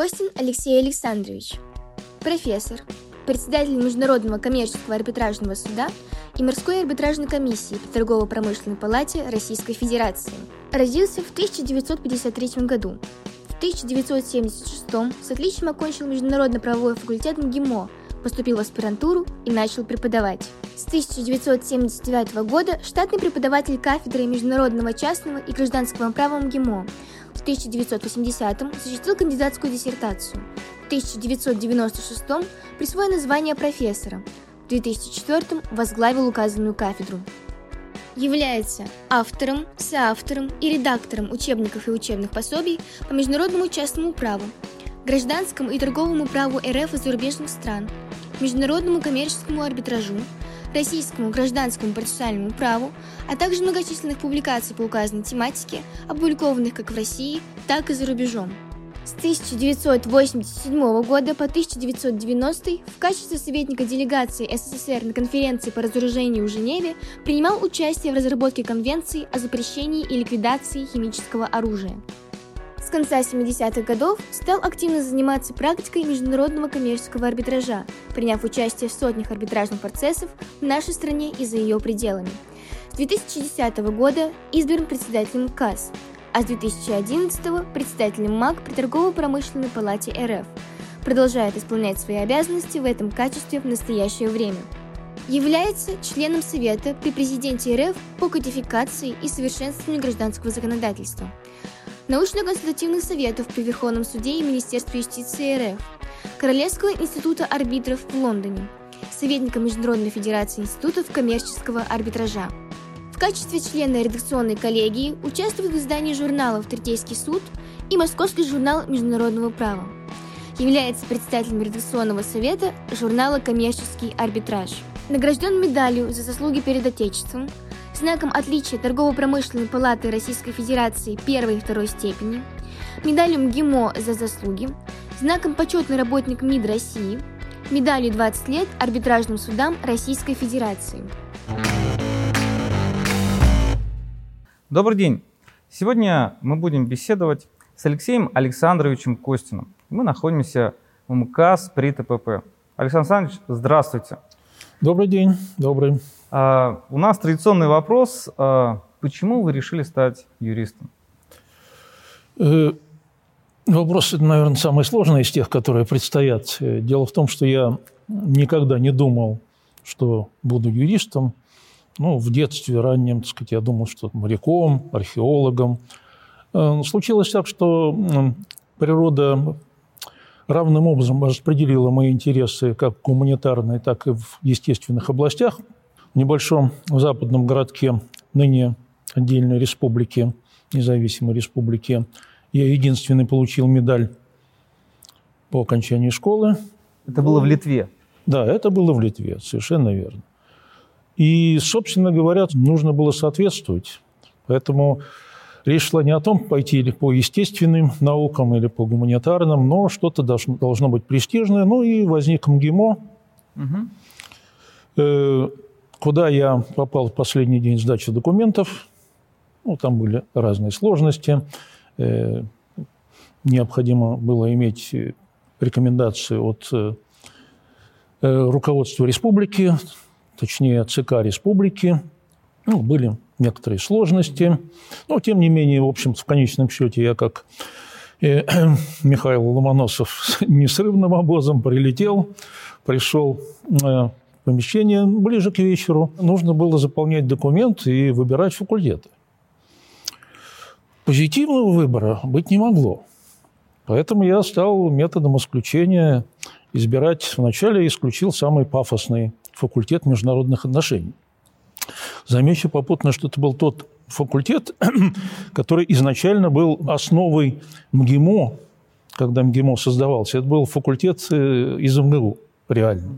Костин Алексей Александрович. Профессор, председатель Международного коммерческого арбитражного суда и Морской арбитражной комиссии при Торгово-промышленной палате Российской Федерации. Родился в 1953 году. В 1976 с отличием окончил Международно-правовой факультет МГИМО, поступил в аспирантуру и начал преподавать. С 1979 года штатный преподаватель кафедры международного частного и гражданского права МГИМО. В 1980-м защитил кандидатскую диссертацию. В 1996 присвоено звание профессора. В 2004 возглавил указанную кафедру. Является автором, соавтором и редактором учебников и учебных пособий по международному частному праву, гражданскому и торговому праву РФ и зарубежных стран, международному коммерческому арбитражу, российскому гражданскому процессуальному праву, а также многочисленных публикаций по указанной тематике, опубликованных как в России, так и за рубежом. С 1987 года по 1990 в качестве советника делегации СССР на конференции по разоружению в Женеве принимал участие в разработке конвенции о запрещении и ликвидации химического оружия. С конца 70-х годов стал активно заниматься практикой международного коммерческого арбитража, приняв участие в сотнях арбитражных процессов в нашей стране и за ее пределами. С 2010 года избран председателем КАС, а с 2011 председателем МАК при Торгово-промышленной палате РФ. Продолжает исполнять свои обязанности в этом качестве в настоящее время. Является членом Совета при президенте РФ по кодификации и совершенствованию гражданского законодательства – научно-консультативных советов при Верховном суде и Министерстве юстиции РФ, Королевского института арбитров в Лондоне, советника Международной федерации институтов коммерческого арбитража. В качестве члена редакционной коллегии участвует в издании журналов «Третейский суд» и Московский журнал международного права. Является председателем редакционного совета журнала «Коммерческий арбитраж». Награжден медалью за заслуги перед Отечеством – знаком отличия Торгово-промышленной палаты Российской Федерации первой и второй степени, медалью МГИМО за заслуги, знаком почетный работник МИД России, медалью 20 лет арбитражным судам Российской Федерации. Добрый день! Сегодня мы будем беседовать с Алексеем Александровичем Костиным. Мы находимся в МКАС при ТПП. Александр Александрович, здравствуйте. Добрый день, добрый. А, у нас традиционный вопрос. А, почему вы решили стать юристом? Э, вопрос, наверное, самый сложный из тех, которые предстоят. Э, дело в том, что я никогда не думал, что буду юристом. Ну, в детстве раннем, так сказать, я думал, что моряком, археологом. Э, случилось так, что природа равным образом распределила мои интересы как в гуманитарной, так и в естественных областях – в небольшом западном городке, ныне отдельной республики, независимой республики, я единственный получил медаль по окончании школы. Это было в Литве? Да, это было в Литве, совершенно верно. И, собственно говоря, нужно было соответствовать. Поэтому речь шла не о том, пойти или по естественным наукам, или по гуманитарным, но что-то должно, должно быть престижное. Ну и возник МГИМО. Угу куда я попал в последний день сдачи документов. Ну, там были разные сложности. Э, необходимо было иметь рекомендацию от э, руководства республики, точнее ЦК республики. Ну, были некоторые сложности. Но, тем не менее, в общем в конечном счете я как э, Михаил Ломоносов несрывным обозом прилетел, пришел помещение ближе к вечеру. Нужно было заполнять документы и выбирать факультеты. Позитивного выбора быть не могло. Поэтому я стал методом исключения избирать. Вначале исключил самый пафосный факультет международных отношений. Замечу попутно, что это был тот факультет, который изначально был основой МГИМО, когда МГИМО создавался. Это был факультет э, из МГУ, реально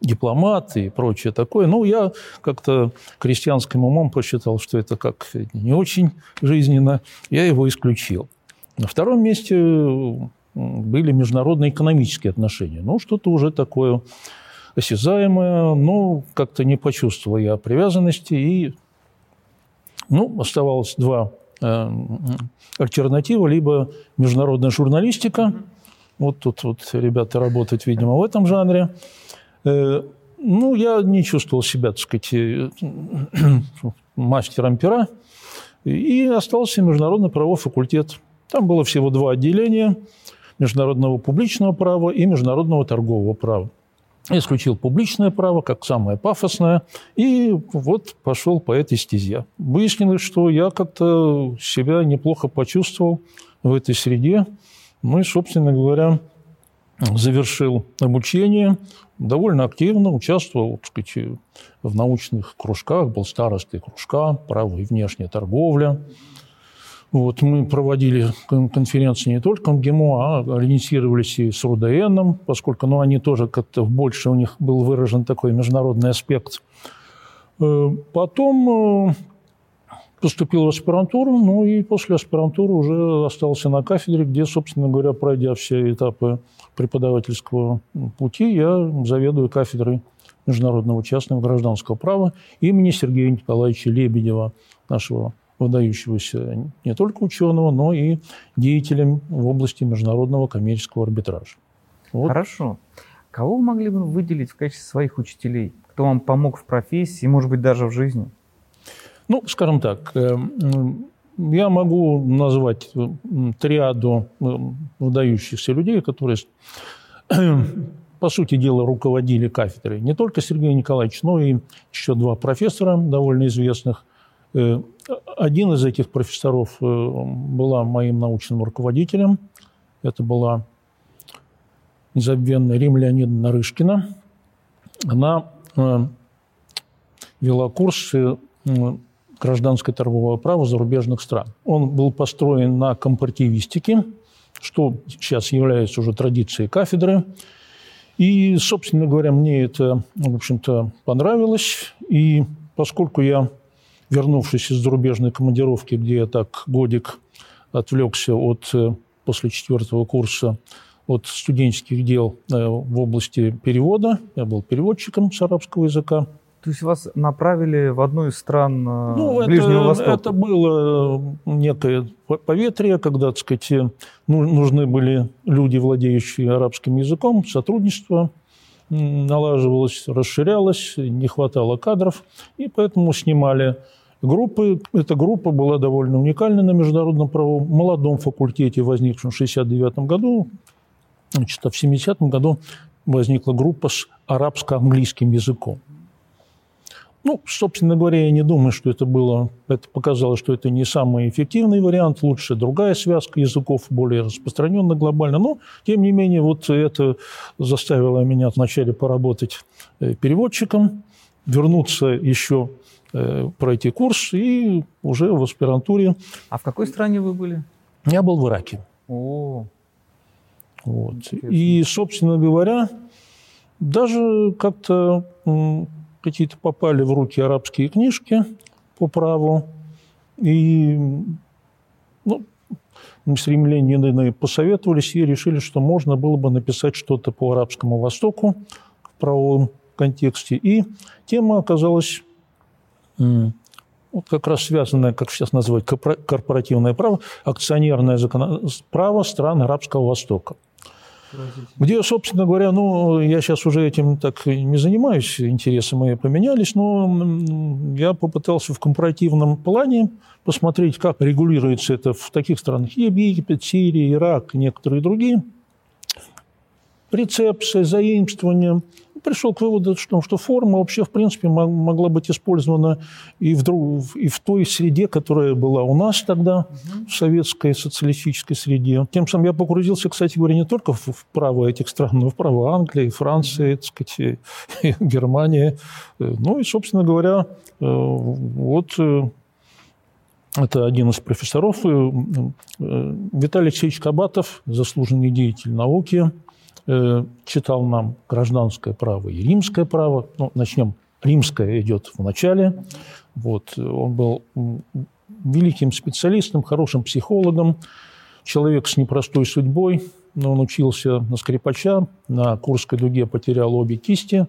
дипломат и прочее такое. Ну, я как-то крестьянским умом посчитал, что это как не очень жизненно. Я его исключил. На втором месте были международные экономические отношения. Ну, что-то уже такое осязаемое, но как-то не почувствовал я привязанности. И ну, оставалось два э, альтернатива. Либо международная журналистика, Вот тут вот ребята работают, видимо, в этом жанре. Э, ну, я не чувствовал себя, так сказать, э, мастером пера. И остался международный правовой факультет. Там было всего два отделения – международного публичного права и международного торгового права. Исключил публичное право, как самое пафосное, и вот пошел по этой стезе. Выяснилось, что я как-то себя неплохо почувствовал в этой среде. Ну и, собственно говоря, завершил обучение, довольно активно участвовал так сказать, в научных кружках, был старостой кружка «Право и внешняя торговля». Вот, мы проводили конференции не только МГИМО, а ориентировались и с РУДН, поскольку ну, они тоже как-то больше у них был выражен такой международный аспект. Э, потом э, поступил в аспирантуру, ну и после аспирантуры уже остался на кафедре, где, собственно говоря, пройдя все этапы преподавательского пути, я заведую кафедрой международного частного гражданского права имени Сергея Николаевича Лебедева, нашего выдающегося не только ученого, но и деятелем в области международного коммерческого арбитража. Вот. Хорошо. Кого вы могли бы выделить в качестве своих учителей? Кто вам помог в профессии, может быть, даже в жизни? Ну, скажем так, э, я могу назвать триаду э, выдающихся людей, которые, по сути дела, руководили кафедрой. Не только Сергей Николаевич, но и еще два профессора довольно известных. Э, один из этих профессоров была моим научным руководителем. Это была незабвенная Рим Леонидовна. Она вела курсы гражданское торговое право зарубежных стран. Он был построен на компартивистике, что сейчас является уже традицией кафедры. И, собственно говоря, мне это, в общем-то, понравилось. И поскольку я, вернувшись из зарубежной командировки, где я так годик отвлекся от, э, после четвертого курса от студенческих дел э, в области перевода, я был переводчиком с арабского языка, то есть вас направили в одну из стран э, ну, Ближнего это, Востока? Это было некое поветрие, когда, так сказать, ну, нужны были люди, владеющие арабским языком, сотрудничество налаживалось, расширялось, не хватало кадров, и поэтому снимали группы. Эта группа была довольно уникальна на международном правом молодом факультете, возникшем в 1969 году. Значит, а в 1970 году возникла группа с арабско-английским языком. Ну, собственно говоря, я не думаю, что это было, это показало, что это не самый эффективный вариант, лучше другая связка языков, более распространенная глобально. Но, тем не менее, вот это заставило меня вначале поработать э, переводчиком, вернуться еще э, пройти курс и уже в аспирантуре. А в какой стране вы были? Я был в Ираке. О, вот. И, собственно говоря, даже как-то какие-то попали в руки арабские книжки по праву. И ну, мы с римлянинами посоветовались и решили, что можно было бы написать что-то по Арабскому Востоку в правовом контексте. И тема оказалась вот как раз связанная, как сейчас называть, корпоративное право, акционерное закон... право стран Арабского Востока. Где, собственно говоря, ну, я сейчас уже этим так не занимаюсь, интересы мои поменялись, но я попытался в компаративном плане посмотреть, как регулируется это в таких странах, Египет, Сирия, Ирак, некоторые другие. Прецепция, заимствование – пришел к выводу, что, что форма вообще, в принципе, могла быть использована и в, друг, и в той среде, которая была у нас тогда, угу. в советской социалистической среде. Тем самым я погрузился, кстати говоря, не только в, право этих стран, но и в право Англии, Франции, так сказать, и Германии. Ну и, собственно говоря, э, вот э, это один из профессоров, э, Виталий Алексеевич Кабатов, заслуженный деятель науки, Э, читал нам гражданское право и римское право. Ну, начнем. Римское идет в начале. Вот. Он был великим специалистом, хорошим психологом, человек с непростой судьбой. Но он учился на скрипача, на Курской дуге потерял обе кисти.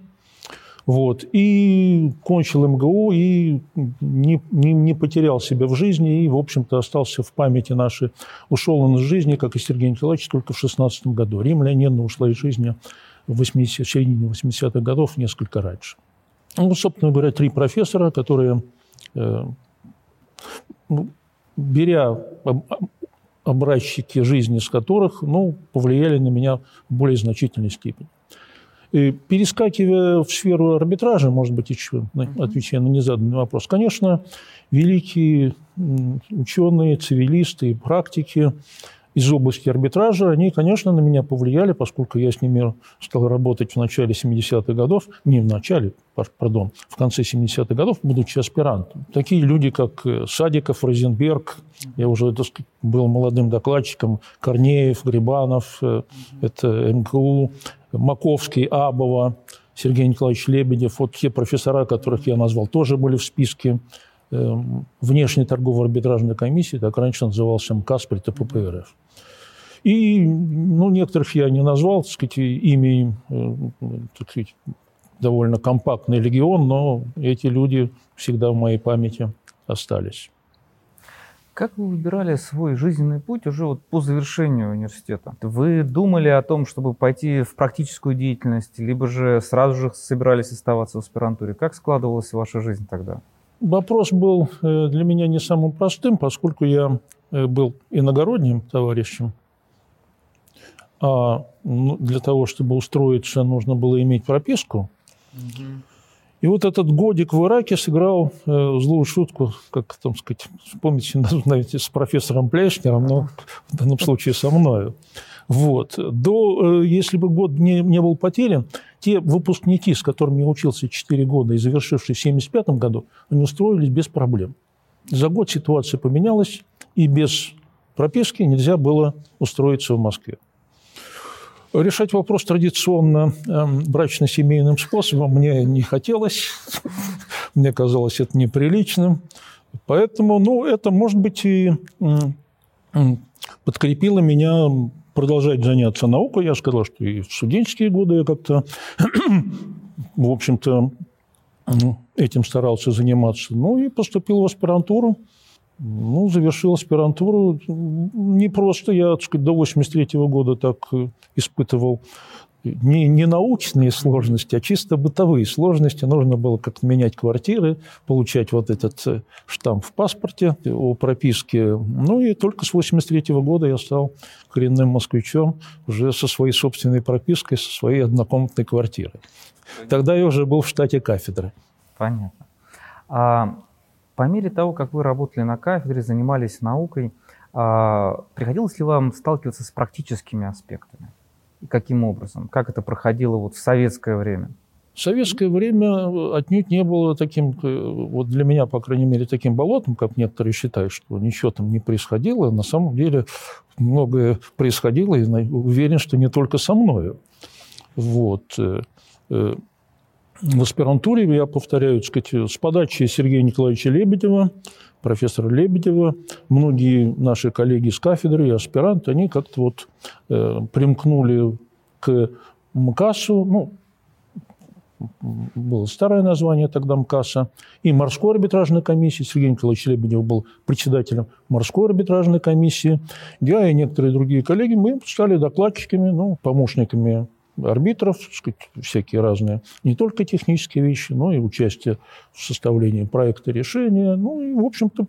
Вот. И кончил МГУ, и не, не, не потерял себя в жизни, и, в общем-то, остался в памяти нашей. Ушел он из жизни, как и Сергей Николаевич, только в 16 году. Рим Леонидовна ушла из жизни в, 80, в середине 80-х годов, несколько раньше. Ну, собственно говоря, три профессора, которые, э, ну, беря образчики жизни с которых, ну, повлияли на меня в более значительной степени. Перескакивая в сферу арбитража, может быть, еще отвечая на незаданный вопрос, конечно, великие ученые, цивилисты и практики из области арбитража, они, конечно, на меня повлияли, поскольку я с ними стал работать в начале 70-х годов, не в начале, пардон, в конце 70-х годов, будучи аспирантом. Такие люди, как э, Садиков, Розенберг, я уже сказать, был молодым докладчиком, Корнеев, Грибанов, э, это МКУ, Маковский, Абова, Сергей Николаевич Лебедев, вот те профессора, которых я назвал, тоже были в списке э, внешней торгово-арбитражной комиссии, так раньше назывался МКАС при ТППРФ. И ну, некоторых я не назвал, так сказать, ими, э, так сказать, довольно компактный легион, но эти люди всегда в моей памяти остались. Как вы выбирали свой жизненный путь уже вот по завершению университета? Вы думали о том, чтобы пойти в практическую деятельность, либо же сразу же собирались оставаться в аспирантуре? Как складывалась ваша жизнь тогда? Вопрос был э, для меня не самым простым, поскольку я э, был иногородним товарищем. А ну, для того, чтобы устроиться, нужно было иметь прописку. Угу. И вот этот годик в Ираке сыграл э, злую шутку, как там сказать, вспомните, знаете, с профессором Плешнером, но в данном случае со мною. Вот. До, э, если бы год не, не был потерян, те выпускники, с которыми я учился 4 года и завершившие в 1975 году, они устроились без проблем. За год ситуация поменялась, и без прописки нельзя было устроиться в Москве. Решать вопрос традиционно э, брачно-семейным способом мне не хотелось. мне казалось это неприличным. Поэтому, ну, это, может быть, и подкрепило меня продолжать заняться наукой. Я сказал, что и в студенческие годы я как-то, в общем-то, этим старался заниматься. Ну и поступил в аспирантуру. Ну, завершил аспирантуру. Не просто я, так сказать, до 83 -го года так э, испытывал не, не научные сложности, а чисто бытовые сложности. Нужно было как-то менять квартиры, получать вот этот э, штамп в паспорте о прописке. Ну и только с 83 -го года я стал коренным москвичом уже со своей собственной пропиской, со своей однокомнатной квартирой. Тогда я уже был в штате кафедры. Понятно. А по мере того, как вы работали на кафедре, занимались наукой, а, приходилось ли вам сталкиваться с практическими аспектами? И каким образом? Как это проходило вот в советское время? В советское время отнюдь не было таким, э, вот для меня, по крайней мере, таким болотом, как некоторые считают, что ничего там не происходило. На самом деле многое происходило, и уверен, что не только со мною. Вот. В аспирантуре, я повторяю, сказать, с подачи Сергея Николаевича Лебедева, профессора Лебедева, многие наши коллеги с кафедры и аспиранты, они как-то вот э, примкнули к МКАСу, ну, было старое название тогда МКАСа, и морской арбитражной комиссии. Сергей Николаевич Лебедев был председателем морской арбитражной комиссии. Я и некоторые другие коллеги, мы стали докладчиками, ну, помощниками арбитров, сказать, всякие разные, не только технические вещи, но и участие в составлении проекта решения. Ну и, в общем-то,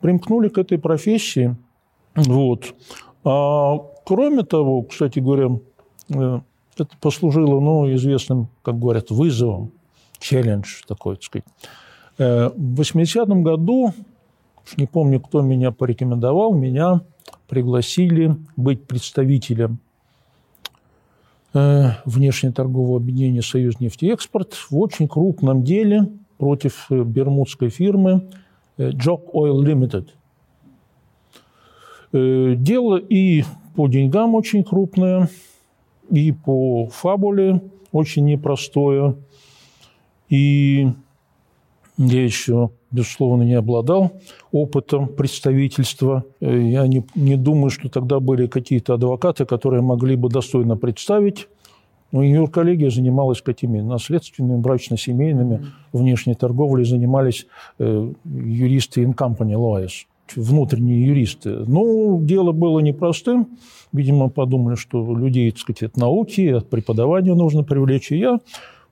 примкнули к этой профессии. Вот. А кроме того, кстати говоря, э, это послужило ну, известным, как говорят, вызовом, челлендж такой, так сказать. Э, в 80-м году, не помню, кто меня порекомендовал, меня пригласили быть представителем внешнеторгового объединения «Союз нефтеэкспорт» в очень крупном деле против э, бермудской фирмы Jock э, Oil Limited. Дело и по деньгам очень крупное, и по фабуле очень непростое. И я еще, безусловно, не обладал опытом представительства. Я не, не думаю, что тогда были какие-то адвокаты, которые могли бы достойно представить Ну, юрколлегия занималась какими? Наследственными, брачно-семейными, mm-hmm. внешней торговлей занимались э, юристы in company lawyers, внутренние юристы. Ну, дело было непростым. Видимо, подумали, что людей, так сказать, от науки, от преподавания нужно привлечь. И я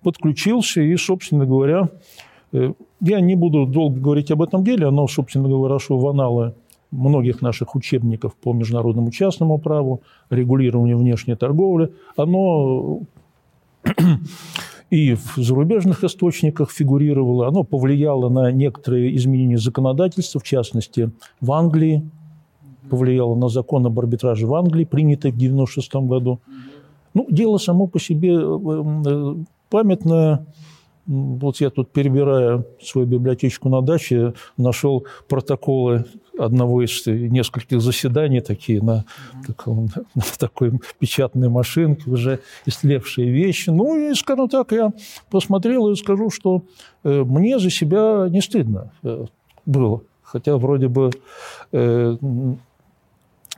подключился, и, собственно говоря, э, я не буду долго говорить об этом деле, оно, собственно говоря, вошло в аналы многих наших учебников по международному частному праву, регулированию внешней торговли, оно и в зарубежных источниках фигурировало, оно повлияло на некоторые изменения законодательства, в частности, в Англии, повлияло на закон об арбитраже в Англии, принятый в 1996 году. Ну, дело само по себе э, э, памятное, вот я тут, перебирая свою библиотечку на даче, нашел протоколы одного из нескольких заседаний такие на, таком, на такой печатной машинке, уже истлевшие вещи. Ну и, скажем так, я посмотрел и скажу, что э, мне за себя не стыдно э, было. Хотя вроде бы э,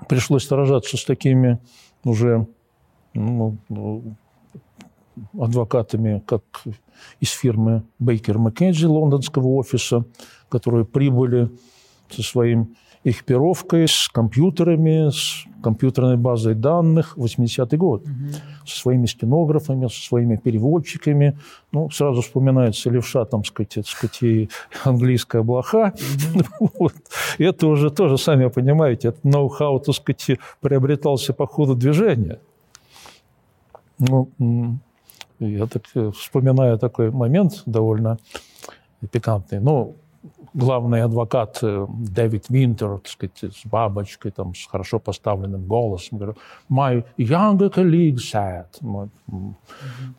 пришлось сражаться с такими уже ну, адвокатами, как из фирмы Бейкер Маккензи лондонского офиса, которые прибыли со своим экипировкой, с компьютерами, с компьютерной базой данных, 80-й год, угу. со своими стенографами, со своими переводчиками. Ну, сразу вспоминается левша, там, сказать, так сказать, и английская блоха. Угу. вот. Это уже тоже, сами понимаете, это ноу-хау, так сказать, приобретался по ходу движения. Ну, я так э, вспоминаю такой момент довольно пикантный. Ну, главный адвокат э, Дэвид Винтер, так сказать, с бабочкой, там, с хорошо поставленным голосом, говорил, my younger colleague said, мой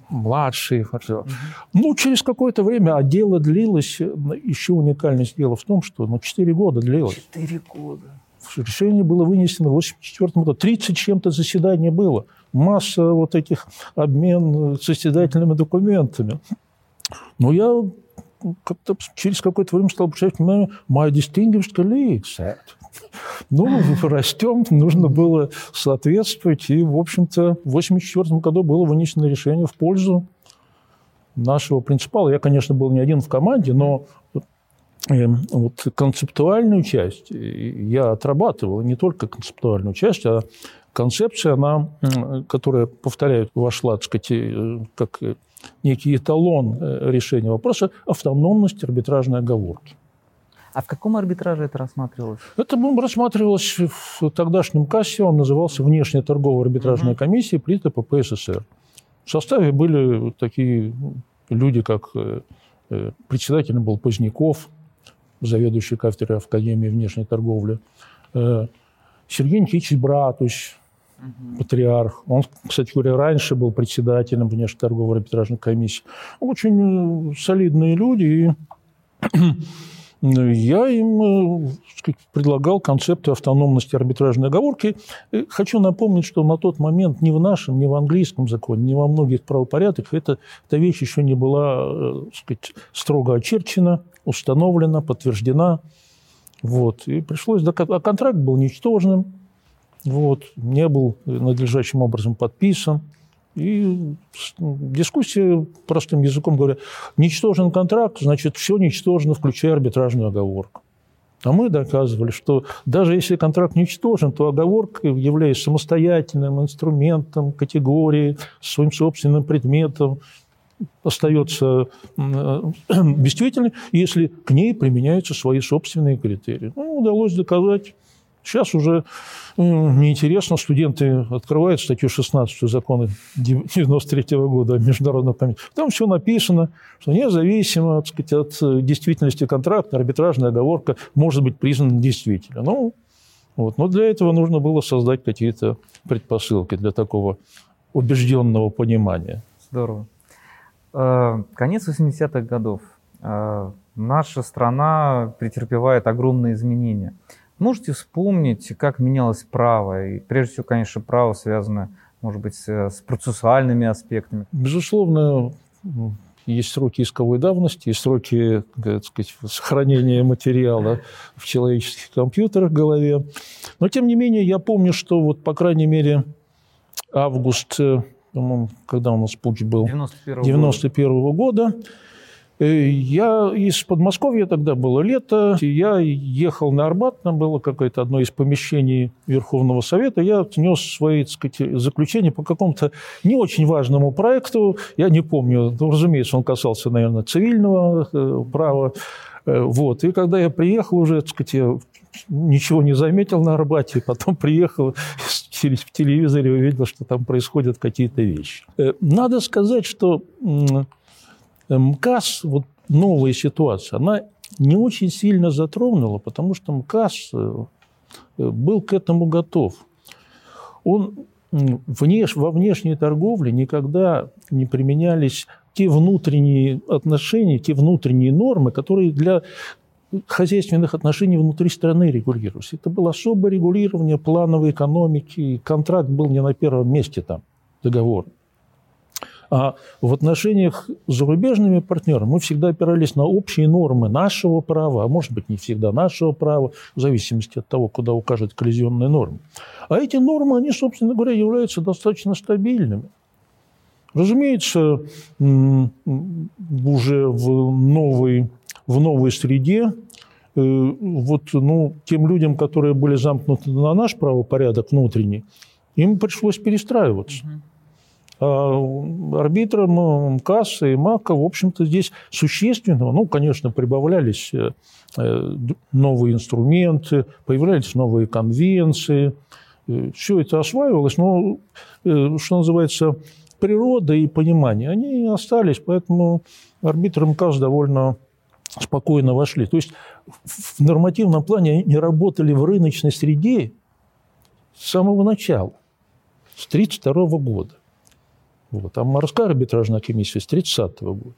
младший. Mm-hmm. Ну, через какое-то время, а дело длилось, э, еще уникальность дела в том, что ну, 4 года длилось. 4 года. Решение было вынесено в 1984 году. 30 чем-то заседаний было. Масса вот этих обмен состязательными документами. Но я как-то через какое-то время стал обращать внимание, my distinguished colleague said. Ну, растем, нужно было соответствовать. И, в общем-то, в 1984 году было вынесено решение в пользу нашего принципала. Я, конечно, был не один в команде, но Эм, вот концептуальную часть я отрабатывал, не только концептуальную часть, а концепция, она, которая, повторяю, вошла, так сказать, э, как некий эталон э, решения вопроса автономности арбитражной оговорки. А в каком арбитраже это рассматривалось? Это рассматривалось в тогдашнем кассе, он назывался Внешняя торговая арбитражная комиссия при ТПП СССР. В составе были такие люди, как э, председателем был Поздняков, заведующий кафедрой Академии внешней торговли, э, Сергей Никитич Братусь, угу. патриарх. Он, кстати говоря, раньше был председателем внешней торговой арбитражной комиссии. Очень э, солидные люди. И я им э, сказать, предлагал концепты автономности арбитражной оговорки. И хочу напомнить, что на тот момент ни в нашем, ни в английском законе, ни во многих правопорядках эта, эта вещь еще не была сказать, строго очерчена установлена, подтверждена. Вот. И пришлось... А контракт был ничтожным, вот, не был надлежащим образом подписан. И дискуссия, простым языком говоря, ничтожен контракт, значит, все ничтожно, включая арбитражную оговорку. А мы доказывали, что даже если контракт ничтожен, то оговорка, являясь самостоятельным инструментом, категорией, своим собственным предметом, остается э, действительной, если к ней применяются свои собственные критерии. Ну, удалось доказать. Сейчас уже э, неинтересно, студенты открывают статью 16 закона 93 года о международном комитете. Там все написано, что независимо сказать, от э, действительности контракта, арбитражная оговорка может быть признана действительной. Ну, вот. Но для этого нужно было создать какие-то предпосылки для такого убежденного понимания. Здорово. Э, конец 80-х годов. Э, наша страна претерпевает огромные изменения. Можете вспомнить, как менялось право? И прежде всего, конечно, право связано, может быть, с процессуальными аспектами. Безусловно, есть сроки исковой давности, есть сроки так сказать, сохранения материала в человеческих компьютерах в голове. Но, тем не менее, я помню, что вот, по крайней мере, август когда у нас путь был? 91 91 -го года. Э, я из Подмосковья, тогда было лето, я ехал на Арбат, там было какое-то одно из помещений Верховного Совета, я внес свои так сказать, заключения по какому-то не очень важному проекту, я не помню, ну, разумеется, он касался, наверное, цивильного э, права, э, вот. И когда я приехал уже, так сказать, я ничего не заметил на Арбате, потом приехал в телевизоре увидел, что там происходят какие-то вещи. Надо сказать, что МКАС, вот новая ситуация, она не очень сильно затронула, потому что МКАС э, был к этому готов. Он внеш, во внешней торговле никогда не применялись те внутренние отношения, те внутренние нормы, которые для хозяйственных отношений внутри страны регулировались. Это было особое регулирование плановой экономики, контракт был не на первом месте там, договор. А в отношениях с зарубежными партнерами мы всегда опирались на общие нормы нашего права, а может быть, не всегда нашего права, в зависимости от того, куда укажет коллизионная норма. А эти нормы, они, собственно говоря, являются достаточно стабильными. Разумеется, уже в новой, в новой среде э, вот, ну, тем людям, которые были замкнуты на наш правопорядок внутренний, им пришлось перестраиваться. Угу. А, арбитром МКАС и МАКа, в общем-то, здесь существенного, ну, конечно, прибавлялись э, э, новые инструменты, появлялись новые конвенции, все это осваивалось, но, что называется, природа и понимание, они остались, поэтому арбитры МКАС довольно спокойно вошли. То есть в нормативном плане они работали в рыночной среде с самого начала, с 1932 года. Вот. А морская арбитражная комиссия с 30 -го года.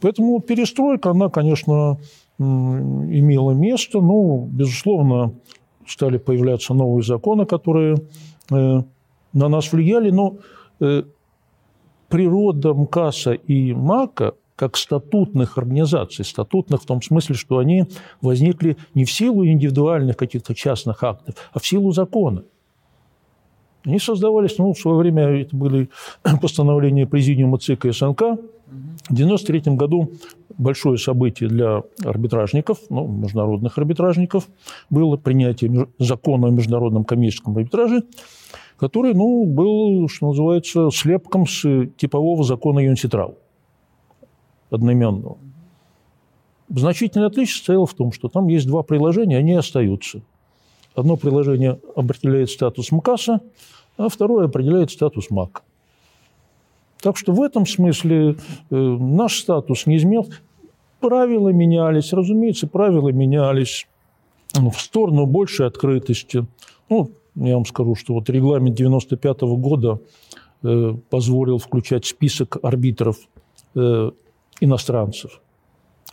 Поэтому перестройка, она, конечно, имела место. Ну, безусловно, стали появляться новые законы, которые э, на нас влияли. Но э, природа МКАСа и МАКа как статутных организаций, статутных в том смысле, что они возникли не в силу индивидуальных каких-то частных актов, а в силу закона – они создавались, ну, в свое время это были постановления Президиума ЦИК и СНК. В 1993 году большое событие для арбитражников, ну, международных арбитражников, было принятие закона о международном коммерческом арбитраже, который, ну, был, что называется, слепком с типового закона Юнситрал одноименного. Значительное отличие состояло в том, что там есть два приложения, они остаются. Одно приложение определяет статус МКАСа, а второе определяет статус МАК. Так что в этом смысле э, наш статус не изменился. Правила менялись, разумеется, правила менялись ну, в сторону большей открытости. Ну, я вам скажу, что вот регламент 95 -го года э, позволил включать список арбитров э, иностранцев.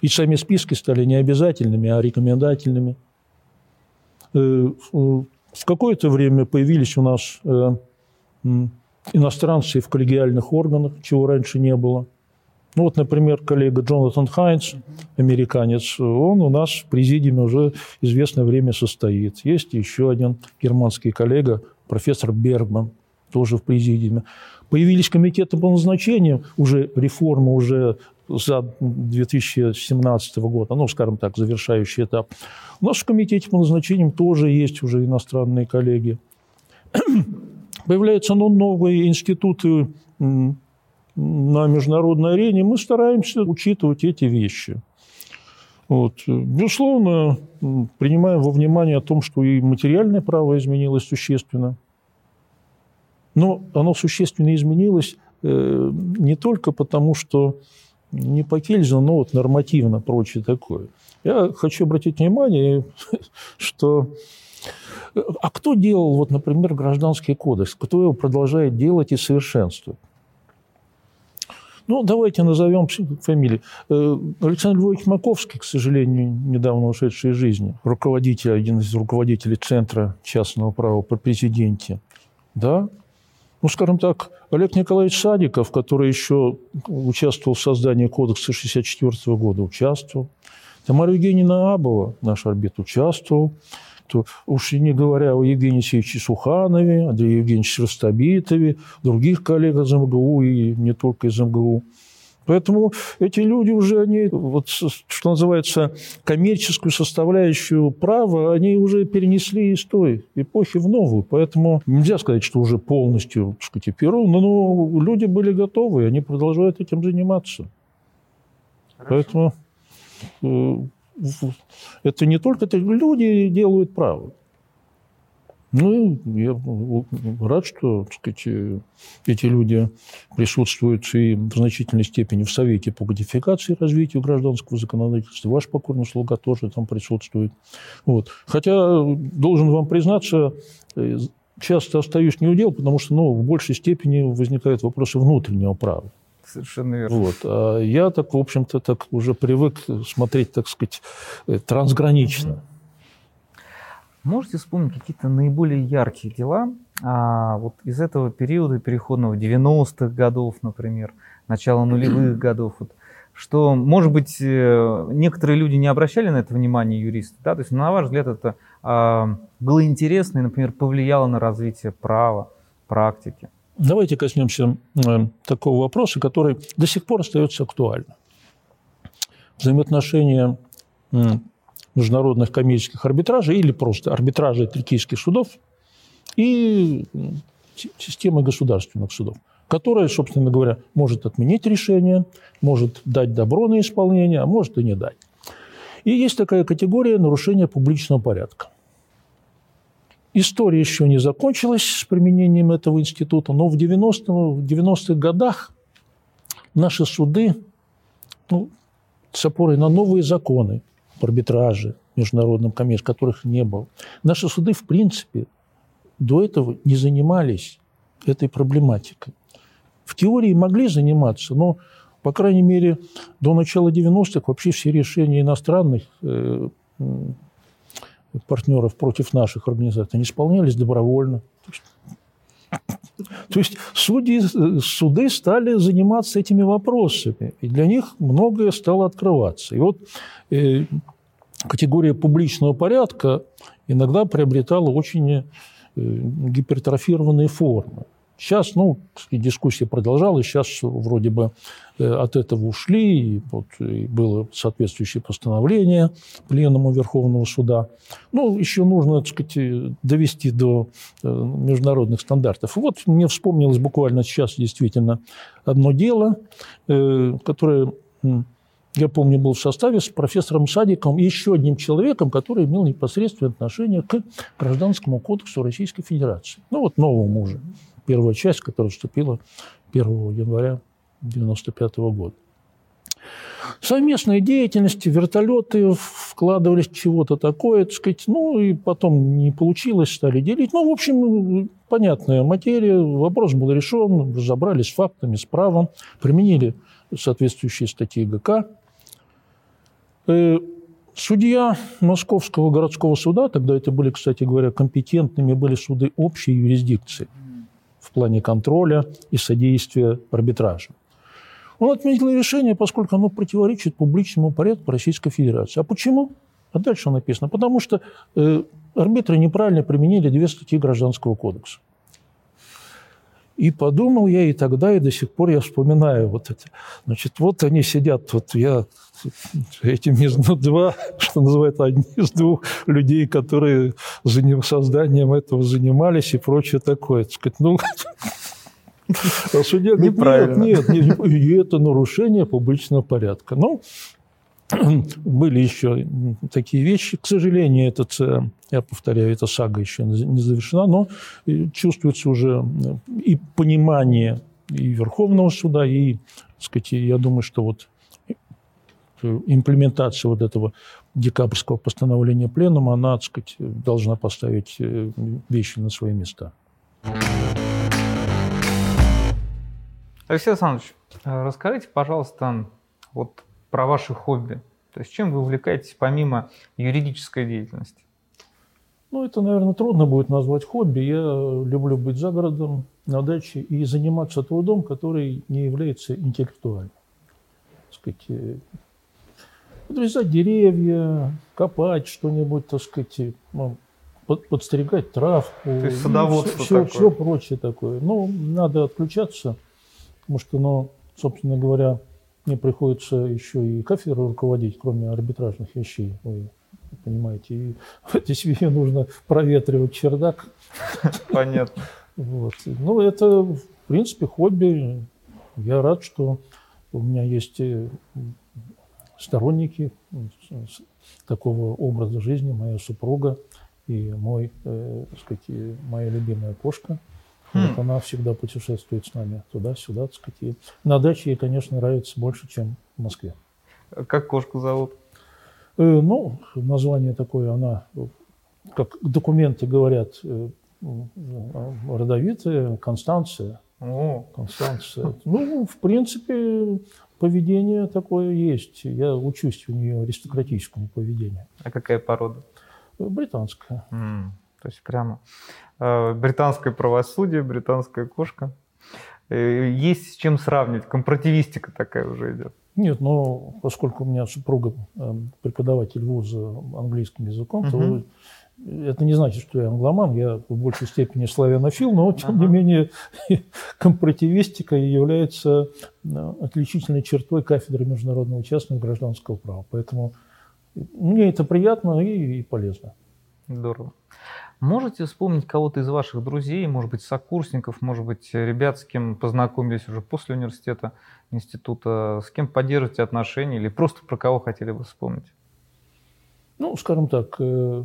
И сами списки стали не обязательными, а рекомендательными. Э, в какое-то время появились у нас э, иностранцы в коллегиальных органах, чего раньше не было. Ну вот, например, коллега Джонатан Хайнс, американец, он у нас в президиуме уже известное время состоит. Есть еще один германский коллега, профессор Бергман, тоже в президиуме. Появились комитеты по назначению, уже реформа уже за 2017 года, ну, скажем так, завершающий этап. У нас в комитете по назначениям тоже есть уже иностранные коллеги. Появляются ну, новые институты на международной арене, мы стараемся учитывать эти вещи. Вот. Безусловно, принимаем во внимание о том, что и материальное право изменилось существенно. Но оно существенно изменилось э, не только потому, что не по Кельзину, но вот нормативно прочее такое. Я хочу обратить внимание, что... А кто делал, вот, например, Гражданский кодекс? Кто его продолжает делать и совершенствует? Ну, давайте назовем фамилии. Э, Александр Львович Маковский, к сожалению, недавно ушедший из жизни, руководитель, один из руководителей Центра частного права по президенте. Да, ну, скажем так, Олег Николаевич Садиков, который еще участвовал в создании кодекса 1964 года, участвовал. Тамара Евгеньевна Абова, наш арбит, участвовал. то уж и не говоря о Евгении Алексеевиче Суханове, Андрея Евгеньевиче Ростовитове, других коллег из МГУ и не только из МГУ. Поэтому эти люди уже, они, вот, что называется, коммерческую составляющую права, они уже перенесли из той эпохи в новую. Поэтому нельзя сказать, что уже полностью, так сказать, перу, но, но люди были готовы, и они продолжают этим заниматься. Хорошо. Поэтому э, это не только это, люди делают право. Ну, я рад, что так сказать, эти люди присутствуют и в значительной степени в Совете по кодификации и развитию гражданского законодательства. Ваш покорный слуга тоже там присутствует. Вот. Хотя, должен вам признаться, э, часто остаюсь неудел, потому что ну, в большей степени возникают вопросы внутреннего права. Совершенно верно. Вот. А я так, в общем-то, так уже привык смотреть, так сказать, э, трансгранично. Можете вспомнить какие-то наиболее яркие дела а, вот из этого периода переходного 90-х годов, например, начала нулевых годов, вот, что, может быть, э, некоторые люди не обращали на это внимание, юристы, да, то есть, на ваш взгляд, это а, было интересно и, например, повлияло на развитие права, практики? Давайте коснемся э, такого вопроса, который до сих пор остается актуальным. Взаимоотношения международных коммерческих арбитражей или просто арбитражей трикийских судов и системы государственных судов, которая, собственно говоря, может отменить решение, может дать добро на исполнение, а может и не дать. И есть такая категория нарушения публичного порядка. История еще не закончилась с применением этого института, но в 90-х, в 90 годах наши суды, ну, с опорой на новые законы, арбитраже, международном коммерции, которых не было. Наши суды, в принципе, до этого не занимались этой проблематикой. В теории могли заниматься, но, по крайней мере, до начала 90-х вообще все решения иностранных э, партнеров против наших организаций не исполнялись добровольно. То есть судьи, суды стали заниматься этими вопросами, и для них многое стало открываться. И вот э, категория публичного порядка иногда приобретала очень э, гипертрофированные формы. Сейчас, ну, дискуссия продолжалась, сейчас вроде бы э, от этого ушли, и вот и было соответствующее постановление Пленума Верховного Суда. Ну, еще нужно, так сказать, довести до э, международных стандартов. вот мне вспомнилось буквально сейчас действительно одно дело, которое я помню, был в составе с профессором Садиком и еще одним человеком, который имел непосредственное отношение к Гражданскому кодексу Российской Федерации. Ну, вот новому уже. Первая часть, которая вступила 1 января 1995 года. Совместные деятельности, вертолеты вкладывались чего-то такое, так сказать, ну и потом не получилось, стали делить. Ну, в общем, понятная материя, вопрос был решен, разобрались с фактами, с правом, применили соответствующие статьи ГК, судья Московского городского суда, тогда это были, кстати говоря, компетентными были суды общей юрисдикции в плане контроля и содействия арбитража. Он отменил решение, поскольку оно противоречит публичному порядку Российской Федерации. А почему? А дальше написано. Потому что э, арбитры неправильно применили две статьи Гражданского кодекса. И подумал я и тогда, и до сих пор я вспоминаю вот это. Значит, вот они сидят, вот я этим между два, что называется, одни из двух людей, которые созданием этого занимались и прочее такое. Так сказать, ну, а судья говорит, нет, нет, нет, и это нарушение публичного порядка. Ну, были еще такие вещи. К сожалению, этот, э, я повторяю, эта сага еще не завершена, но э, чувствуется уже э, и понимание и Верховного суда, и, так сказать, я думаю, что вот имплементация вот этого декабрьского постановления Пленума, она, так сказать, должна поставить вещи на свои места. Алексей Александрович, расскажите, пожалуйста, вот про ваши хобби. То есть чем вы увлекаетесь помимо юридической деятельности? Ну, это, наверное, трудно будет назвать хобби. Я люблю быть за городом, на даче и заниматься трудом, который не является интеллектуальным. Так сказать, э, подрезать деревья, копать что-нибудь, так сказать, ну, под, подстерегать травку. То есть садоводство все, такое. все прочее такое. Ну, надо отключаться, потому что, ну, собственно говоря, мне приходится еще и кафедрой руководить, кроме арбитражных вещей. Вы понимаете, и этой связи нужно проветривать чердак. Понятно. Вот. Ну, это, в принципе, хобби. Я рад, что у меня есть э, сторонники такого образа жизни, моя супруга и мой, э, так сказать, моя любимая кошка. Хм. Вот она всегда путешествует с нами туда-сюда, так сказать. И на даче ей, конечно, нравится больше, чем в Москве. Как кошку зовут? Э, ну, название такое, она, как документы говорят, э, э, родовитая, Констанция. О, Констанция. Ну, в принципе, поведение такое есть. Я учусь у нее аристократическому поведению. а какая порода? Э, Британское. То есть прямо э, британское правосудие, британская кошка. Э, Есть с чем сравнивать. Компаративистика такая уже идет. Нет, но поскольку у меня супруга э, преподаватель вуза английским языком, то Мгм. это не значит, что я англоман, я в большей степени славянофил, но тем не менее компаративистика является отличительной чертой кафедры международного частного и гражданского права. Поэтому мне это приятно и, и полезно. Здорово. Можете вспомнить кого-то из ваших друзей, может быть, сокурсников, может быть, ребят, с кем познакомились уже после университета, института, с кем поддерживаете отношения или просто про кого хотели бы вспомнить? Ну, скажем так, э,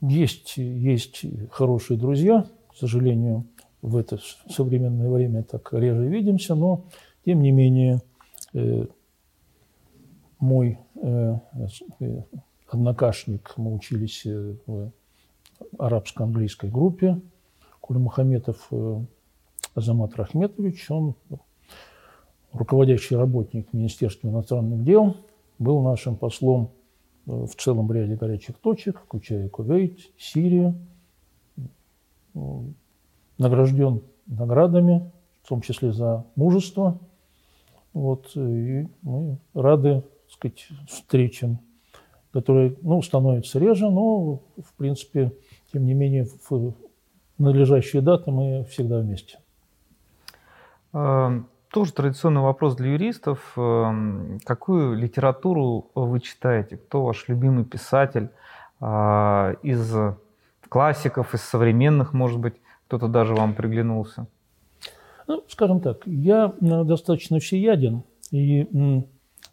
есть, есть хорошие друзья, к сожалению, в это современное время так реже видимся, но тем не менее э, мой э, однокашник, мы учились э, в арабско-английской группе, Кульмухаметов э, Азамат Рахметович, он руководящий работник Министерства иностранных дел, был нашим послом э, в целом ряде горячих точек, включая Кувейт, Сирию, награжден наградами, в том числе за мужество. Вот, и мы рады, так сказать, встречам, которые, ну, становятся реже, но, в принципе, тем не менее, в надлежащие даты мы всегда вместе. Э, Тоже традиционный вопрос для юристов. Э, Какую литературу вы читаете? Кто ваш любимый писатель э, из классиков, из современных, может быть, кто-то даже вам приглянулся? Ну, скажем так, я достаточно всеяден, и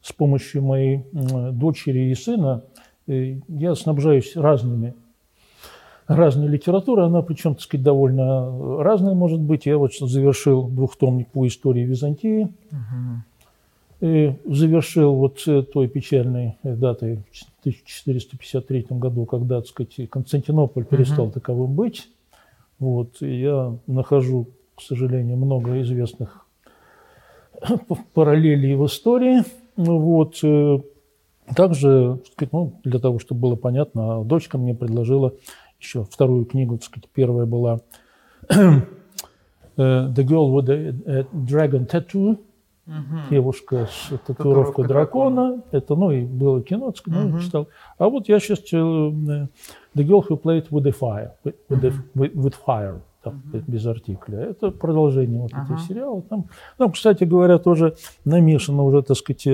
с помощью моей дочери и сына я снабжаюсь разными разной литературой, она причем, так сказать, довольно разная может быть. Я вот завершил двухтомник по истории Византии, и завершил вот э, той печальной э, датой в 1453 году, когда, так сказать, Константинополь перестал таковым быть. Вот, и я нахожу, к сожалению, много известных параллелей в истории. Ну Вот. Также, сказать, ну, для того, чтобы было понятно, дочка мне предложила еще вторую книгу, так сказать, первая была э, «The Girl with the э, Dragon Tattoo», девушка с татуировкой Татуировкой дракона. Это, ну, и было кино, так ну, Мгм. читал. А вот я сейчас э, The Girl Who Played with the Fire, with, the- with- with fire, там, без артикля. Это продолжение вот Ага. этого сериала. Там, ну, кстати говоря, тоже намешано уже, так сказать,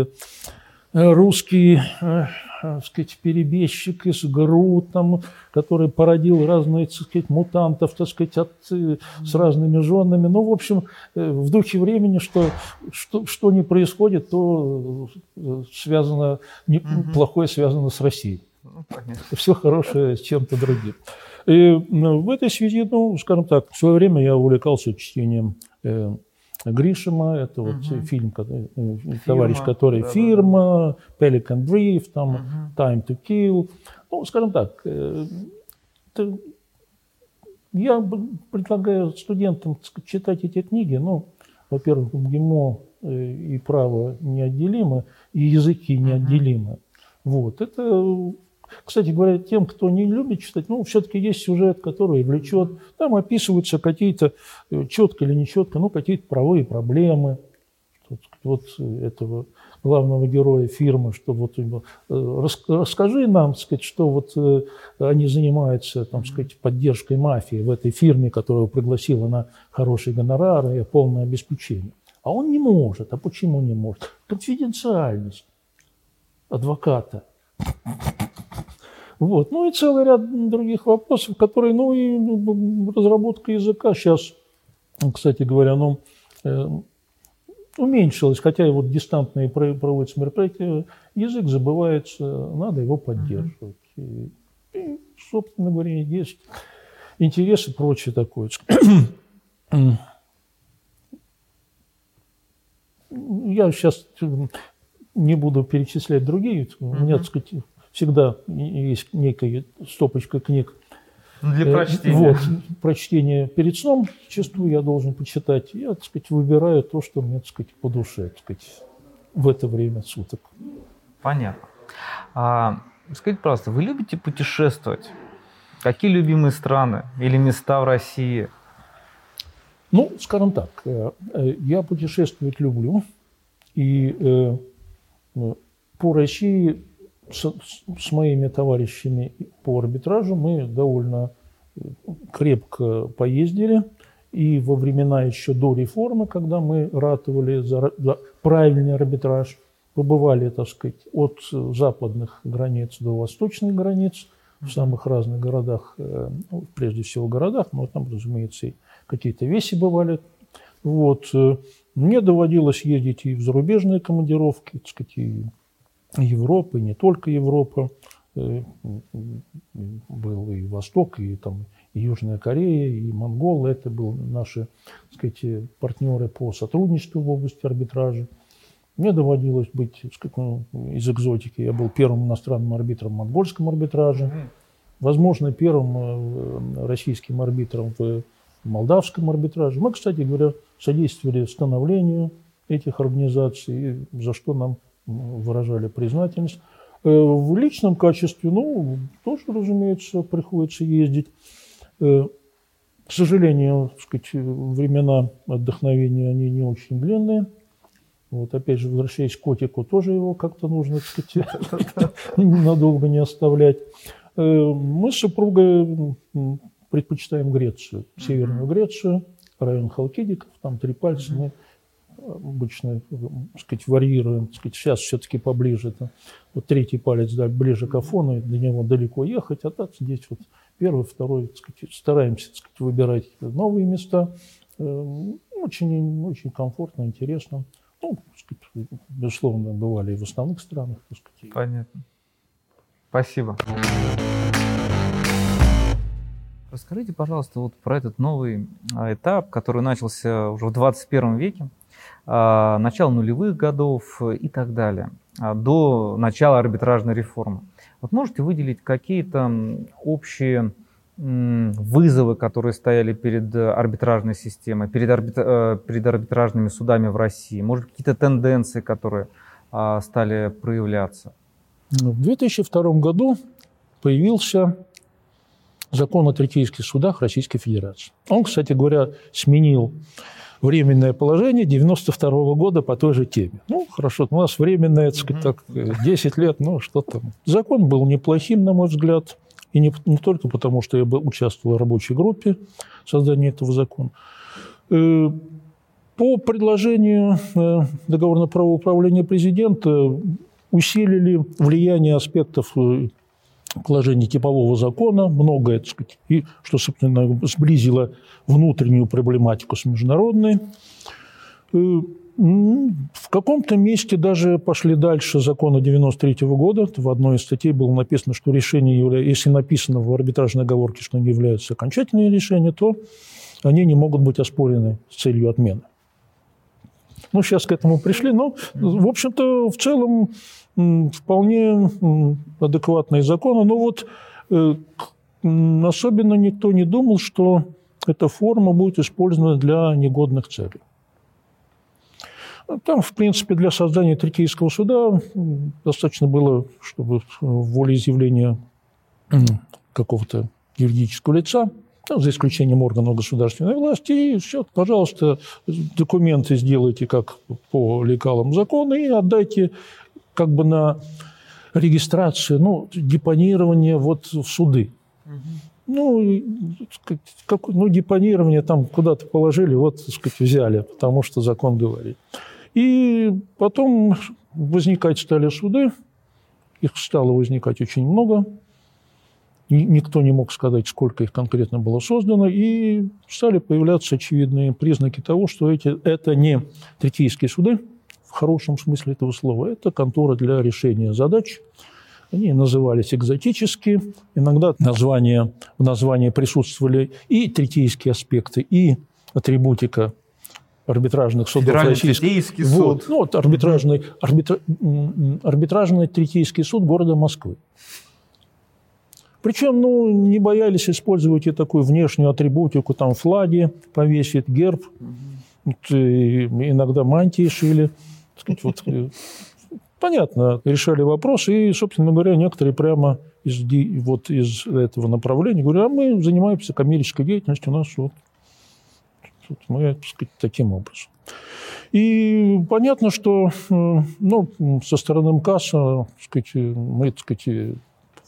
русский, э, так сказать, перебежчик из ГРУ, там, который породил разные, так сказать, мутантов, так сказать, от, э, с разными женами. Ну, в общем, э, в духе времени, что, что, что не происходит, то э, связано, не, плохое связано с Россией. Ну. Все хорошее с чем-то другим. И в этой связи, ну, скажем так, в свое время я увлекался чтением э, Гришима, это вот Мгм. фильм, который, э, товарищ, который да-да-да. фирма, Pelican Brief, там Мгм. Time to Kill. Ну, скажем так, э, это- я предлагаю студентам читать эти книги. Ну, во-первых, ГИМО э, и право неотделимы, и языки неотделимы. Вот. Это, кстати говоря, тем, кто не любит читать, ну, все-таки есть сюжет, который влечет. Там описываются какие-то, э, четко или нечетко, ну, какие-то правовые проблемы. Вот, вот этого главного героя фирмы, что вот расскажи нам, сказать, что вот они занимаются, там, сказать, поддержкой мафии в этой фирме, которую пригласила на хорошие гонорары и полное обеспечение. А он не может. А почему не может? Конфиденциальность адвоката. Вот. Ну и целый ряд других вопросов, которые, ну и ну, разработка языка сейчас, кстати говоря, ну, э, уменьшилась, хотя и вот дистантные проводятся мероприятия, язык забывается, надо его поддерживать. И, и, собственно говоря, есть интерес и прочее такое. Я сейчас не буду перечислять другие. У меня, так сказать, всегда есть некая стопочка книг. Ну, для прочтения. Вот, прочтение перед сном зачастую я должен почитать. Я, так сказать, выбираю то, что мне, так сказать, по душе, так сказать, в это время суток. Понятно. А, скажите, пожалуйста, вы любите путешествовать? Какие любимые страны или места в России? Ну, скажем так, э, э, я путешествовать люблю. И э, по России с, с моими товарищами по арбитражу мы довольно крепко поездили. И во времена еще до реформы, когда мы ратовали за, за правильный арбитраж, побывали, так сказать, от западных границ до восточных границ в самых разных городах, ну, прежде всего городах, но там, разумеется, и какие-то веси бывали. Вот. Мне доводилось ездить и в зарубежные командировки, так сказать, и Европы, не только Европа. Э, был и Восток, и там и Южная Корея, и Монголы. Это были наши так сказать, партнеры по сотрудничеству в области арбитража. Мне доводилось быть так сказать, ну, из экзотики. Я был первым иностранным арбитром в монгольском арбитраже. Возможно, первым э, российским арбитром в молдавском арбитраже. Мы, кстати говоря, содействовали становлению этих организаций, за что нам выражали признательность. Э, в личном качестве, ну, тоже, разумеется, приходится ездить. Э, к сожалению, так сказать, времена отдохновения, они не очень длинные. Вот, опять же, возвращаясь к котику, тоже его как-то нужно, так сказать, надолго не оставлять. Э, мы с супругой предпочитаем Грецию, Северную Грецию, район Халкидиков, там три пальца. Мы обычно, так сказать, варьируем, так сказать, сейчас все-таки поближе, это, вот третий палец да, ближе к Афону, до него далеко ехать, а так здесь вот первый, второй, так сказать, стараемся, так сказать, выбирать новые места, эм, очень, очень комфортно, интересно. Ну, так сказать, безусловно, бывали и в основных странах. Так сказать. Понятно. Спасибо. Расскажите, пожалуйста, вот про этот новый а, этап, который начался уже в 21 веке. А, начала нулевых годов и так далее, а, до начала арбитражной реформы. Вот можете выделить какие-то общие вызовы, которые стояли перед арбитражной системой, перед, арбит... Э, перед арбитражными судами в России? Может, какие-то тенденции, которые а, стали проявляться? В 2002 году появился закон о третейских судах Российской Федерации. Он, кстати говоря, сменил временное положение 92 -го года по той же теме. Ну, хорошо, у нас временное, так сказать, так, 10 лет, ну, что там. Закон был неплохим, на мой взгляд, и не, не только потому, что я бы участвовал в рабочей группе создания этого закона. Э, по предложению э, договорно-правового управления президента усилили влияние аспектов э, положений типового закона, многое, так сказать, и что, собственно, сблизило внутреннюю проблематику с международной. Э, в каком-то месте даже пошли дальше закона 93 -го года. В одной из статей было написано, что решение, если написано в арбитражной оговорке, что они являются окончательные решения, то они не могут быть оспорены с целью отмены. Ну, сейчас к этому пришли, но, в общем-то, в целом вполне адекватные законы. Но вот э, особенно никто не думал, что эта форма будет использована для негодных целей. Там, в принципе, для создания третейского суда достаточно было, чтобы волеизъявление какого-то юридического лица за исключением органов государственной власти, и все, пожалуйста, документы сделайте как по лекалам закона и отдайте как бы на регистрацию, ну, депонирование вот в суды. Угу. Ну, как, ну, депонирование там куда-то положили, вот, так сказать, взяли, потому что закон говорит. И потом возникать стали суды, их стало возникать очень много, никто не мог сказать, сколько их конкретно было создано, и стали появляться очевидные признаки того, что эти, это не третейские суды, в хорошем смысле этого слова, это контора для решения задач, они назывались экзотические. Иногда названия, в названии присутствовали и третейские аспекты, и атрибутика арбитражных судов российских. Суд. Вот, ну, вот арбитражный, арбитра, арбитражный третейский суд города Москвы. Причем, ну, не боялись использовать и такую внешнюю атрибутику, там флаги повесить, герб, вот, иногда мантии шили. Вот, э, понятно, решали вопрос, и, собственно говоря, некоторые прямо из, вот из этого направления говорят, а мы занимаемся коммерческой деятельностью, у нас вот, вот мы, так сказать, таким образом. И понятно, что э, ну, со стороны МКАСа так сказать, мы так сказать,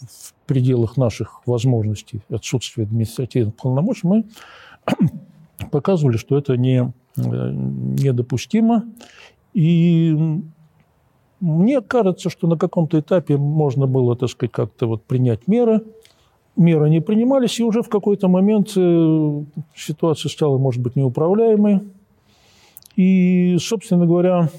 в пределах наших возможностей, отсутствия административных полномочий, мы показывали, что это не, э, недопустимо. И мне кажется, что на каком-то этапе можно было, так сказать, как-то вот принять меры. Меры не принимались, и уже в какой-то момент э, ситуация стала, может быть, неуправляемой. И, собственно говоря,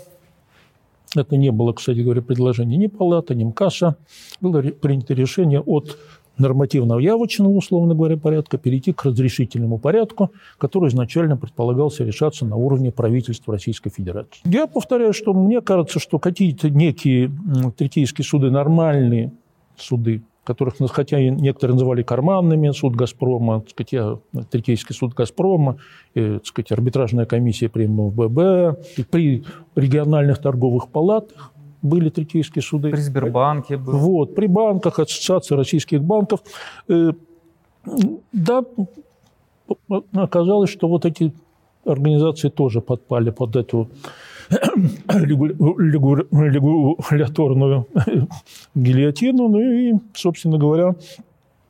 это не было, кстати говоря, предложение ни палаты, ни МКАСа. Было принято решение от нормативного явочного, условно говоря, порядка перейти к разрешительному порядку, который изначально предполагался решаться на уровне правительства Российской Федерации. Я повторяю, что мне кажется, что какие-то некие третейские суды, нормальные суды, которых, хотя и некоторые называли карманными, суд «Газпрома», так сказать, я, Третейский суд «Газпрома», и, так сказать, арбитражная комиссия при МВБ, при региональных торговых палатах, были третейские суды. При Сбербанке был. Вот, при банках, Ассоциации российских банков. Э, да, оказалось, что вот эти организации тоже подпали под эту регуляторную гильотину. Ну и, собственно говоря,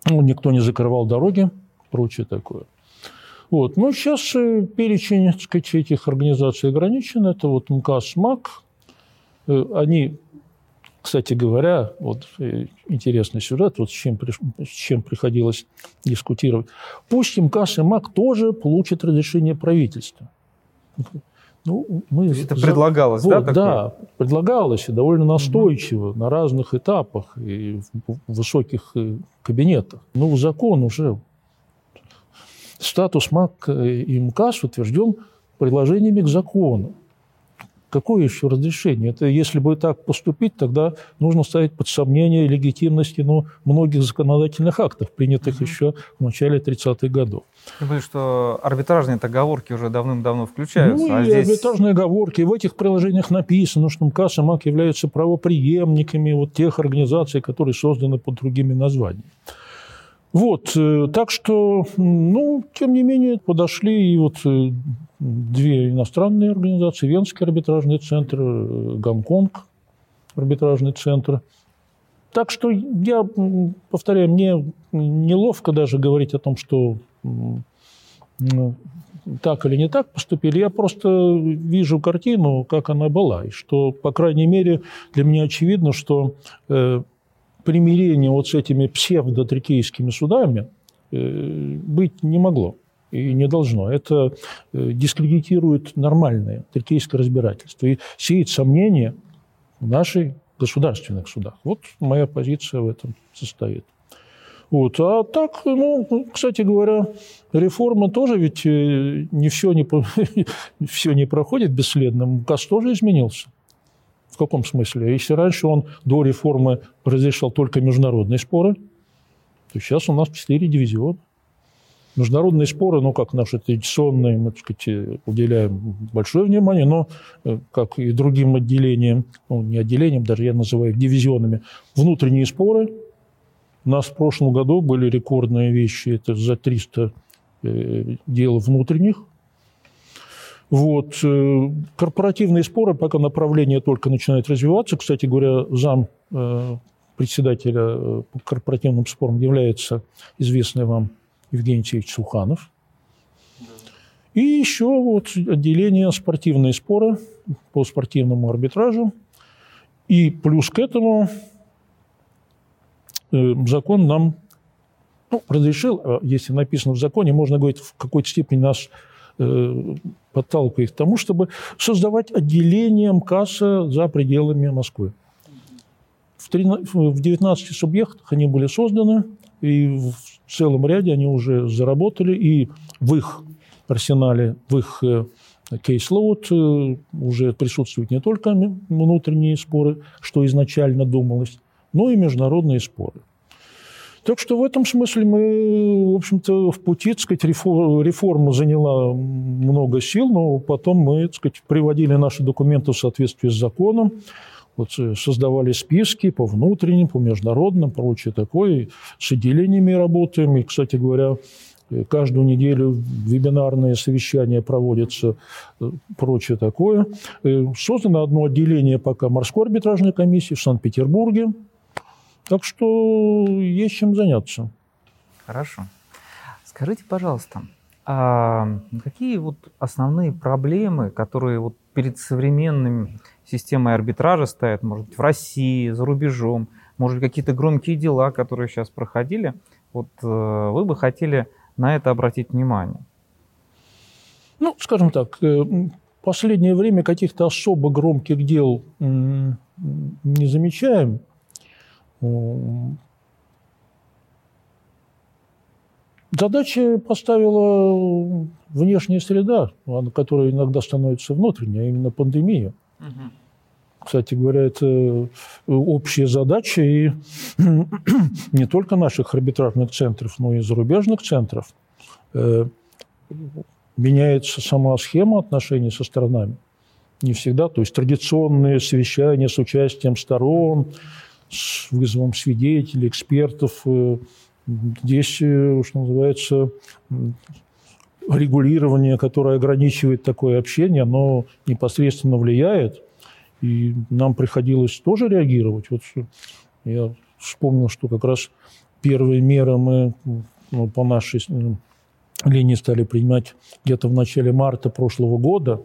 ну, никто не закрывал дороги, прочее такое. Вот. Но сейчас э, перечень так сказать, этих организаций ограничен. Это вот МКАС, МАК, Э, они, кстати говоря, вот э, интересный сюжет, вот с чем, с чем приходилось дискутировать. Пусть МКАС и МАК тоже получат разрешение правительства. Ну, мы То есть это за... предлагалось, вот, да? Такое? Да, предлагалось и довольно настойчиво угу. на разных этапах и в высоких э, кабинетах. Но закон уже, статус МАК и МКАС утвержден предложениями к закону. Какое еще разрешение? Это если бы так поступить, тогда нужно ставить под сомнение легитимность ну, многих законодательных актов, принятых угу. еще в начале 30-х годов. Я думаю, что арбитражные договорки уже давным-давно включаются. Ну, а и здесь... арбитражные оговорки. В этих приложениях написано, что МКАС и МАК являются правоприемниками вот тех организаций, которые созданы под другими названиями. Вот, э, так что, ну, тем не менее, подошли и вот э, две иностранные организации, Венский арбитражный центр, э, Гонконг арбитражный центр. Так что я, повторяю, мне неловко даже говорить о том, что ну, так или не так поступили. Я просто вижу картину, как она была. И что, по крайней мере, для меня очевидно, что примирение вот с этими псевдотрикейскими судами э, быть не могло и не должно. Это э, дискредитирует нормальное третейское разбирательство и сеет сомнения в наших государственных судах. Вот моя позиция в этом состоит. Вот. А так, ну, кстати говоря, реформа тоже ведь э, не все не, все не проходит бесследно. МКАС тоже изменился. В каком смысле? Если раньше он до реформы разрешал только международные споры, то сейчас у нас четыре дивизиона. Международные споры, ну, как наши традиционные, мы, так сказать, уделяем большое внимание, но, э, как и другим отделениям, ну, не отделениям, даже я называю их дивизионами, внутренние споры. У нас в прошлом году были рекордные вещи, это за 300 дел внутренних. Вот. Корпоративные споры, пока направление только начинает развиваться. Кстати говоря, зам председателя по корпоративным спорам является известный вам Евгений Алексеевич Суханов. И еще вот отделение спортивные споры по спортивному арбитражу. И плюс к этому э, закон нам ну, разрешил, если написано в законе, можно говорить, в какой-то степени нас э, подталкивает к тому, чтобы создавать отделение МКАСа за пределами Москвы. В, 13, в 19 субъектах они были созданы, и в целом ряде они уже заработали, и в их арсенале, в их э, кейслоуд э, уже присутствуют не только внутренние споры, что изначально думалось, но и международные споры. Так что в этом смысле мы, в общем-то, в пути, так сказать, реформа заняла много сил, но потом мы, так сказать, приводили наши документы в соответствии с законом, вот э, создавали списки по внутренним, по международным, прочее такое, с отделениями работаем. И, кстати говоря, э, каждую неделю вебинарные совещания проводятся, э, прочее такое. Создано одно отделение пока морской арбитражной комиссии в Санкт-Петербурге. Так что есть чем заняться. Хорошо. Скажите, пожалуйста, а какие вот основные проблемы, которые вот перед современными системой арбитража стоят, может быть, в России, за рубежом, может быть, какие-то громкие дела, которые сейчас проходили, вот э, вы бы хотели на это обратить внимание? Ну, скажем так, э, в последнее время каких-то особо громких дел не замечаем. Задача поставила внешняя среда, которая иногда становится внутренней, а именно пандемия. Угу. Кстати говоря, это э, общая задача и не только наших арбитражных центров, но и зарубежных центров. Э, меняется сама схема отношений со сторонами. Не всегда. То есть традиционные совещания с участием сторон, с вызовом свидетелей, экспертов. Э, здесь, что называется, регулирование, которое ограничивает такое общение, оно непосредственно влияет. И нам приходилось тоже реагировать. Вот я вспомнил, что как раз первые меры мы ну, по нашей линии стали принимать где-то в начале марта прошлого года.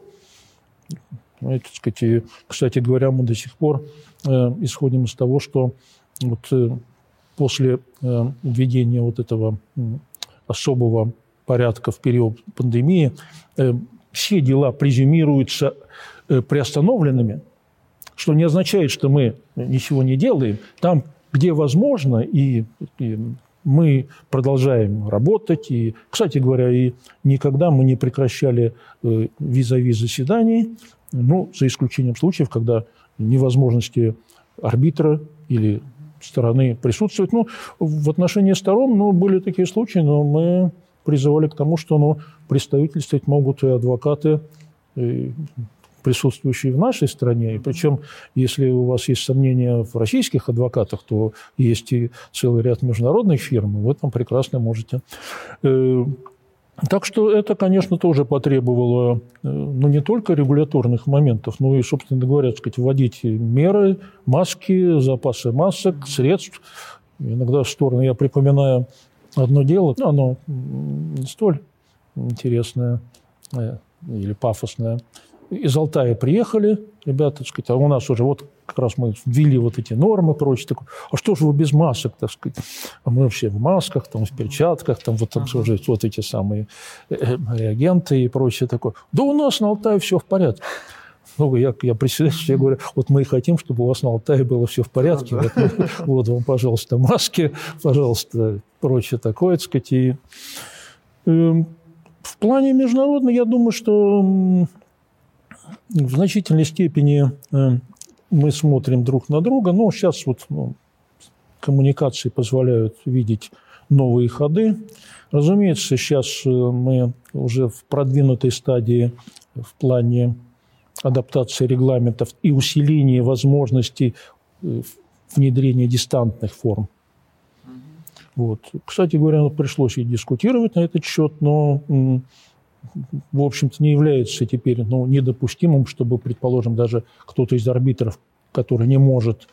Ну, это, сказать, и, кстати говоря, мы до сих пор э, исходим из того, что вот, э, после э, введения вот этого особого порядка в период пандемии, все дела презюмируются приостановленными, что не означает, что мы ничего не делаем. Там, где возможно, и, и мы продолжаем работать. И, кстати говоря, и никогда мы не прекращали э, визави заседаний, ну, за исключением случаев, когда невозможности арбитра или стороны присутствовать. Ну, в отношении сторон ну, были такие случаи, но мы призывали к тому, что ну, представительствовать могут и адвокаты, и присутствующие в нашей стране. И причем, если у вас есть сомнения в российских адвокатах, то есть и целый ряд международных фирм, вы там прекрасно можете. Э, так что это, конечно, тоже потребовало э, ну, не только регуляторных моментов, но и, собственно говоря, сказать, вводить меры, маски, запасы масок, средств. Иногда в сторону я припоминаю одно дело, оно не столь интересное э, или пафосное. Из Алтая приехали ребята, так сказать, а у нас уже вот как раз мы ввели вот эти нормы, прочее, такое. А что же вы без масок, так сказать? А мы все в масках, там, в перчатках, там вот там уже вот эти самые э, э, реагенты и прочее такое. Да у нас на Алтае все в порядке. Ну, я, я председатель, я говорю, вот мы и хотим, чтобы у вас на Алтае было все в порядке. Вот, вот вам, пожалуйста, маски, пожалуйста, прочее такое, так сказать. И, э, в плане международного, я думаю, что в значительной степени э, мы смотрим друг на друга. Но сейчас вот ну, коммуникации позволяют видеть новые ходы. Разумеется, сейчас э, мы уже в продвинутой стадии в плане адаптации регламентов и усиления возможностей э, внедрения дистантных форм. Вот. Кстати говоря, пришлось и дискутировать на этот счет, но в общем-то, не является теперь ну, недопустимым, чтобы, предположим, даже кто-то из арбитров, который не может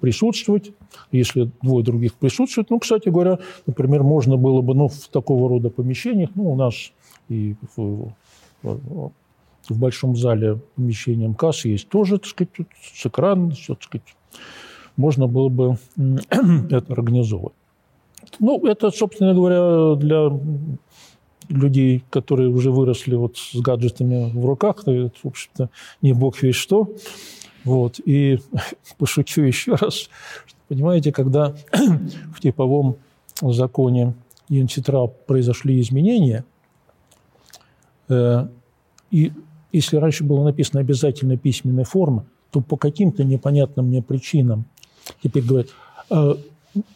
присутствовать, если двое других присутствуют. Ну, кстати говоря, например, можно было бы ну, в такого рода помещениях, ну, у нас и в, в, в большом зале помещением кассы есть тоже, так сказать, с экраном, все, так сказать, можно было бы это организовать. Ну, это, собственно говоря, для людей, которые уже выросли вот с гаджетами в руках, это, в общем-то, не бог весь что. Вот. И пошучу еще раз, понимаете, когда в типовом законе Янчитра произошли изменения, э, и если раньше было написано обязательно письменная форма, то по каким-то непонятным мне причинам теперь говорят, э,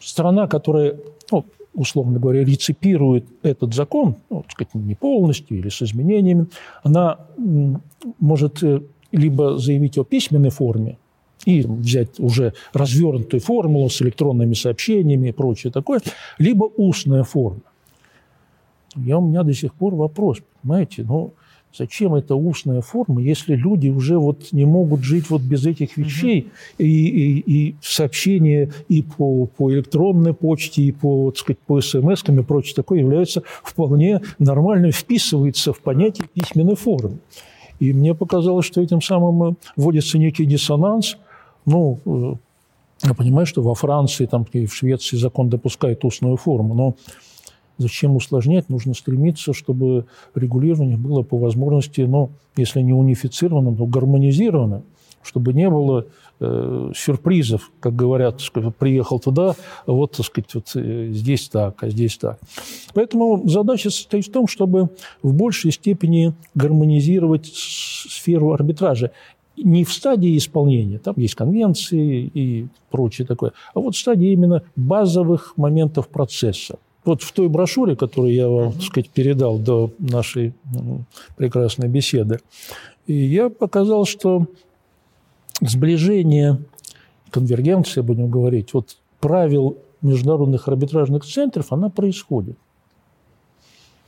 страна, которая, ну, условно говоря, реципирует этот закон, ну, так сказать, не полностью или с изменениями, она может э, либо заявить о письменной форме, и взять уже развернутую формулу с электронными сообщениями и прочее такое, либо устная форма. Я, у меня до сих пор вопрос, понимаете, ну, Зачем эта устная форма, если люди уже вот не могут жить вот без этих вещей? Mm-hmm. И, и, и сообщения и по, по электронной почте, и по, так сказать, по смс и прочее такое является вполне нормально, вписывается в понятие письменной формы. И мне показалось, что этим самым э, вводится некий диссонанс. Ну, э, я понимаю, что во Франции там, и в Швеции закон допускает устную форму, но Зачем усложнять? Нужно стремиться, чтобы регулирование было по возможности, ну, если не унифицировано, то гармонизировано, чтобы не было э, сюрпризов, как говорят, приехал туда, вот, так сказать, вот э, здесь так, а здесь так. Поэтому задача состоит в том, чтобы в большей степени гармонизировать сферу арбитража не в стадии исполнения, там есть конвенции и прочее такое, а вот в стадии именно базовых моментов процесса. Вот в той брошюре, которую я вам, так сказать, передал до нашей прекрасной беседы, я показал, что сближение, конвергенция, будем говорить, вот правил международных арбитражных центров, она происходит.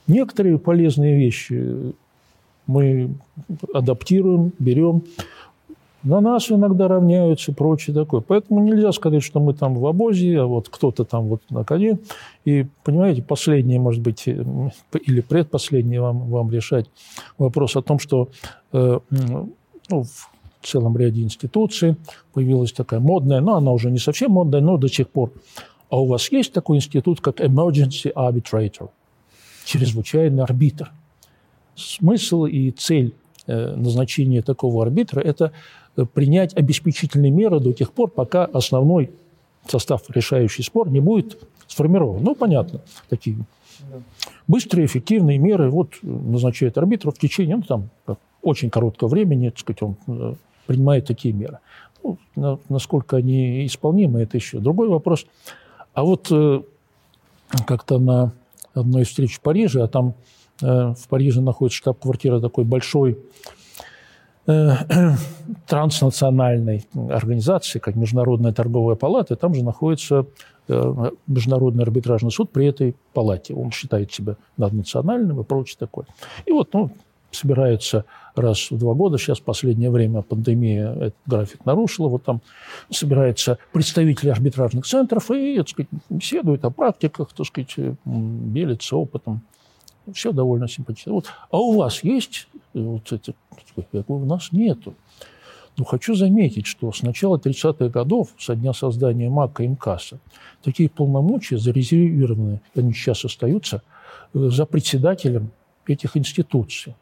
Некоторые полезные вещи мы адаптируем, берем, на нас иногда равняются прочее такое. Поэтому нельзя сказать, что мы там в обозе, а вот кто-то там вот на коне. И, понимаете, последнее, может быть, э, или предпоследнее вам, вам решать вопрос о том, что э, ну, в целом ряде институций появилась такая модная, но она уже не совсем модная, но до сих пор. А у вас есть такой институт, как Emergency Arbitrator, чрезвычайный арбитр. Смысл и цель э, назначения такого арбитра – это принять обеспечительные меры до тех пор, пока основной состав решающий спор не будет сформирован. Ну, понятно, такие быстрые, эффективные меры вот назначает арбитр в течение, ну, там, очень короткого времени, так сказать, он э, принимает такие меры. Ну, на, насколько они исполнимы, это еще другой вопрос. А вот э, как-то на одной из встреч в Париже, а там э, в Париже находится штаб-квартира такой большой транснациональной организации, как Международная торговая палата, там же находится э, Международный арбитражный суд при этой палате. Он считает себя наднациональным и прочее такое. И вот, ну, собирается раз в два года, сейчас в последнее время пандемия этот график нарушила, вот там собираются представители арбитражных центров и, так сказать, беседуют о практиках, так сказать, делятся опытом. Все довольно симпатично. Вот. А у вас есть вот эти у нас нету. Но хочу заметить, что с начала 30-х годов, со дня создания МАКа и МКАСа, такие полномочия зарезервированы, они сейчас остаются, э, за председателем этих институций.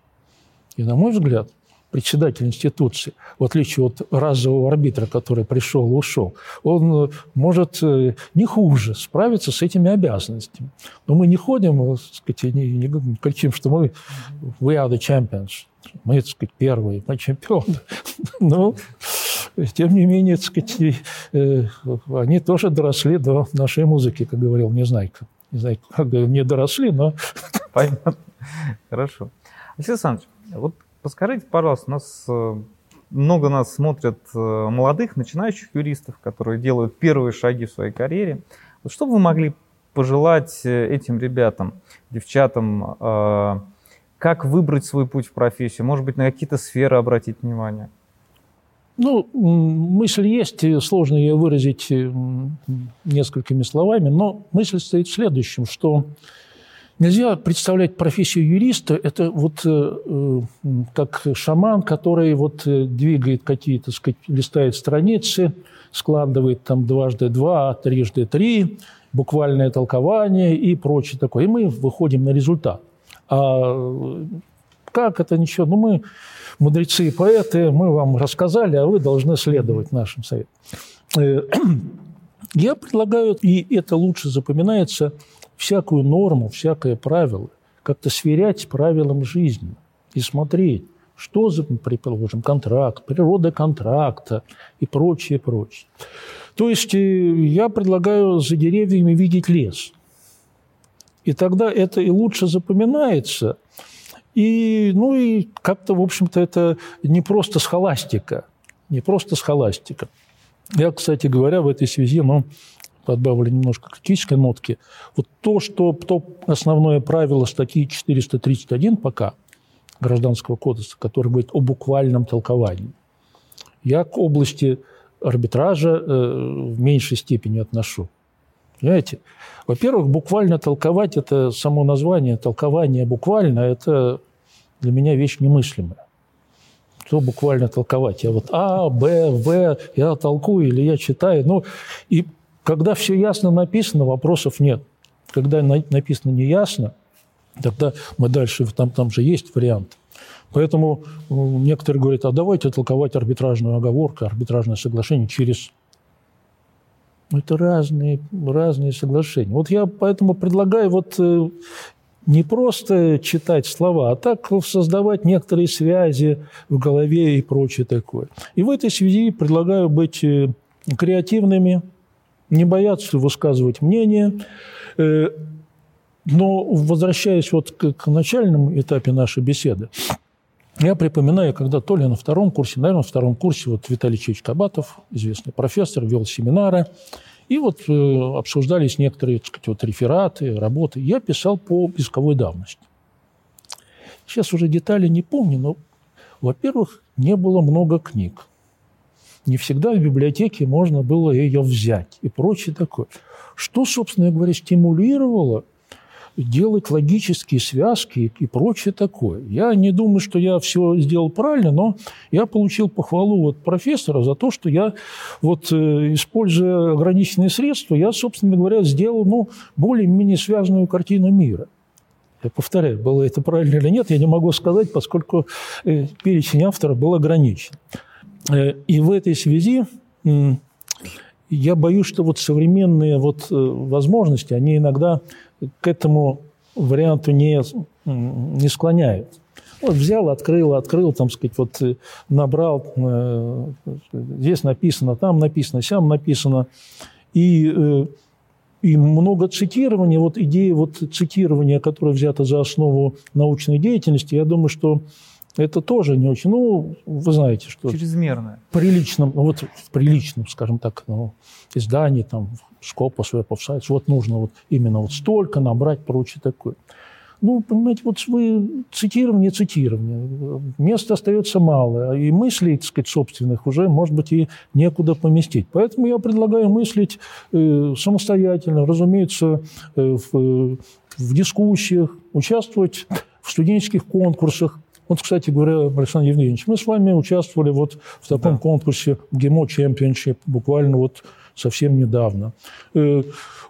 И, на мой взгляд, председатель институции, в отличие от разового арбитра, который пришел и ушел, он э, может э, не хуже справиться с этими обязанностями. Но мы не ходим, так сказать, не, не кричим, что мы we are the champions мы, так сказать, первые, мы чемпионы. Но, тем не менее, так сказать, э, они тоже доросли до нашей музыки, как говорил Незнайка. Не знаю, как не доросли, но... Понятно. Хорошо. Алексей Александрович, вот подскажите, пожалуйста, у нас э, много нас смотрят э, молодых, начинающих юристов, которые делают первые шаги в своей карьере. Что вы могли пожелать э, этим ребятам, девчатам, как выбрать свой путь в профессию? Может быть, на какие-то сферы обратить внимание? Ну, мысль есть, сложно ее выразить несколькими словами, но мысль стоит в следующем, что нельзя представлять профессию юриста, это вот э, как шаман, который вот двигает какие-то, сказать, листает страницы, складывает там дважды два, трижды три, буквальное толкование и прочее такое. И мы выходим на результат. А как это ничего? Ну, мы мудрецы и поэты, мы вам рассказали, а вы должны следовать нашим советам. Э, я предлагаю, и это лучше запоминается, всякую норму, всякое правило как-то сверять с правилом жизни и смотреть, что за, предположим, контракт, природа контракта и прочее, прочее. То есть э, я предлагаю за деревьями видеть лес. И тогда это и лучше запоминается. И, ну и как-то, в общем-то, это не просто схоластика. Не просто схоластика. Я, кстати говоря, в этой связи, ну, подбавлю немножко критической нотки. Вот то, что то основное правило статьи 431 пока – Гражданского кодекса, который говорит о буквальном толковании. Я к области арбитража э, в меньшей степени отношу. Понимаете? Во-первых, буквально толковать – это само название, толкование буквально – это для меня вещь немыслимая. Что буквально толковать? Я вот А, Б, В, я толкую или я читаю. Ну, и когда все ясно написано, вопросов нет. Когда написано неясно – тогда мы дальше, там, там же есть вариант. Поэтому некоторые говорят, а давайте толковать арбитражную оговорку, арбитражное соглашение через... Ну, это разные, разные соглашения. Вот я поэтому предлагаю вот э, не просто читать слова, а так создавать некоторые связи в голове и прочее такое. И в этой связи предлагаю быть э, креативными, не бояться высказывать мнение, э, но возвращаясь вот к, начальному этапе нашей беседы, я припоминаю, когда то ли на втором курсе, наверное, на втором курсе вот Виталий Чеч Кабатов, известный профессор, вел семинары, и вот э, обсуждались некоторые, так сказать, вот рефераты, работы. Я писал по исковой давности. Сейчас уже детали не помню, но, во-первых, не было много книг. Не всегда в библиотеке можно было ее взять и прочее такое. Что, собственно говоря, стимулировало делать логические связки и прочее такое. Я не думаю, что я все сделал правильно, но я получил похвалу от профессора за то, что я, вот, э, используя ограниченные средства, я, собственно говоря, сделал ну, более-менее связанную картину мира. Я повторяю, было это правильно или нет, я не могу сказать, поскольку э, перечень автора был ограничен. Э, и в этой связи я боюсь, что вот современные вот возможности, они иногда к этому варианту не, не склоняют. Вот взял, открыл, открыл, там, сказать, вот э, набрал, э, здесь написано, там написано, сям написано. И, э, и много цитирования, вот идея вот цитирования, которая взята за основу научной деятельности, я думаю, что это тоже не очень, ну, вы знаете, что... Чрезмерно. В приличном, вот в приличном, скажем так, ну, издании, там, Scopus, Web of Science, вот нужно вот именно вот столько набрать, прочее такое. Ну, понимаете, вот вы цитирование, цитирование. Места остается мало, и мыслей, так сказать, собственных уже, может быть, и некуда поместить. Поэтому я предлагаю мыслить э, самостоятельно, разумеется, э, в, в дискуссиях, участвовать в студенческих конкурсах, вот, кстати говоря, Александр Евгеньевич, мы с вами участвовали вот в таком да. конкурсе ГИМО Чемпионшип буквально вот совсем недавно. Э,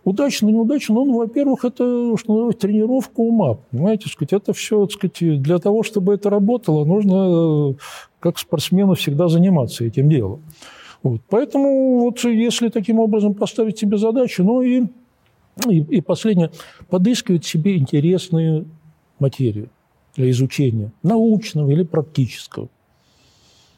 удачно, неудачно, ну, во-первых, это, что называется, тренировка ума, понимаете, сказать, это все, сказать, для того, чтобы это работало, нужно, э, как спортсмену, всегда заниматься этим делом. Вот. Поэтому вот если таким образом поставить себе задачу, ну и, и, и последнее, подыскивать себе интересную материю для изучения, научного или практического.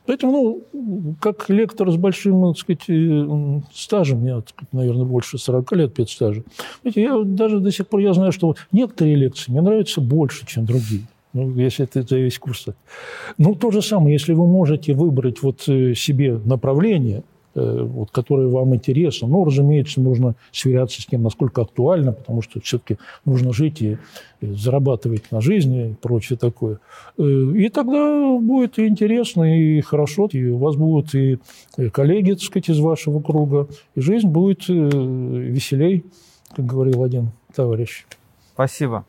Поэтому, ну, как лектор с большим, так сказать, э, стажем, я, так сказать, наверное, больше 40 лет педстажа, я даже до сих пор я знаю, что некоторые лекции мне нравятся больше, чем другие. Ну, если это за весь курс. Ну, то же самое, если вы можете выбрать вот э, себе направление, вот, которое вам интересно. Но, разумеется, нужно сверяться с тем, насколько актуально, потому что все-таки нужно жить и, зарабатывать на жизни и прочее такое. Э, и тогда будет и интересно, и хорошо, и у вас будут и коллеги, так сказать, из вашего круга, и жизнь будет веселей, как говорил один товарищ. Спасибо.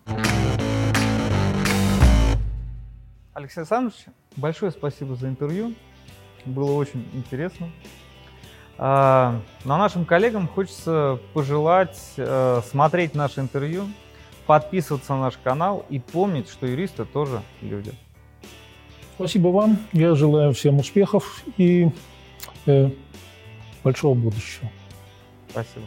Алексей Александрович, большое спасибо за интервью. Было очень интересно. А, но нашим коллегам хочется пожелать э, смотреть наше интервью, подписываться на наш канал и помнить, что юристы тоже люди. Спасибо вам. Я желаю всем успехов и э, большого будущего. Спасибо.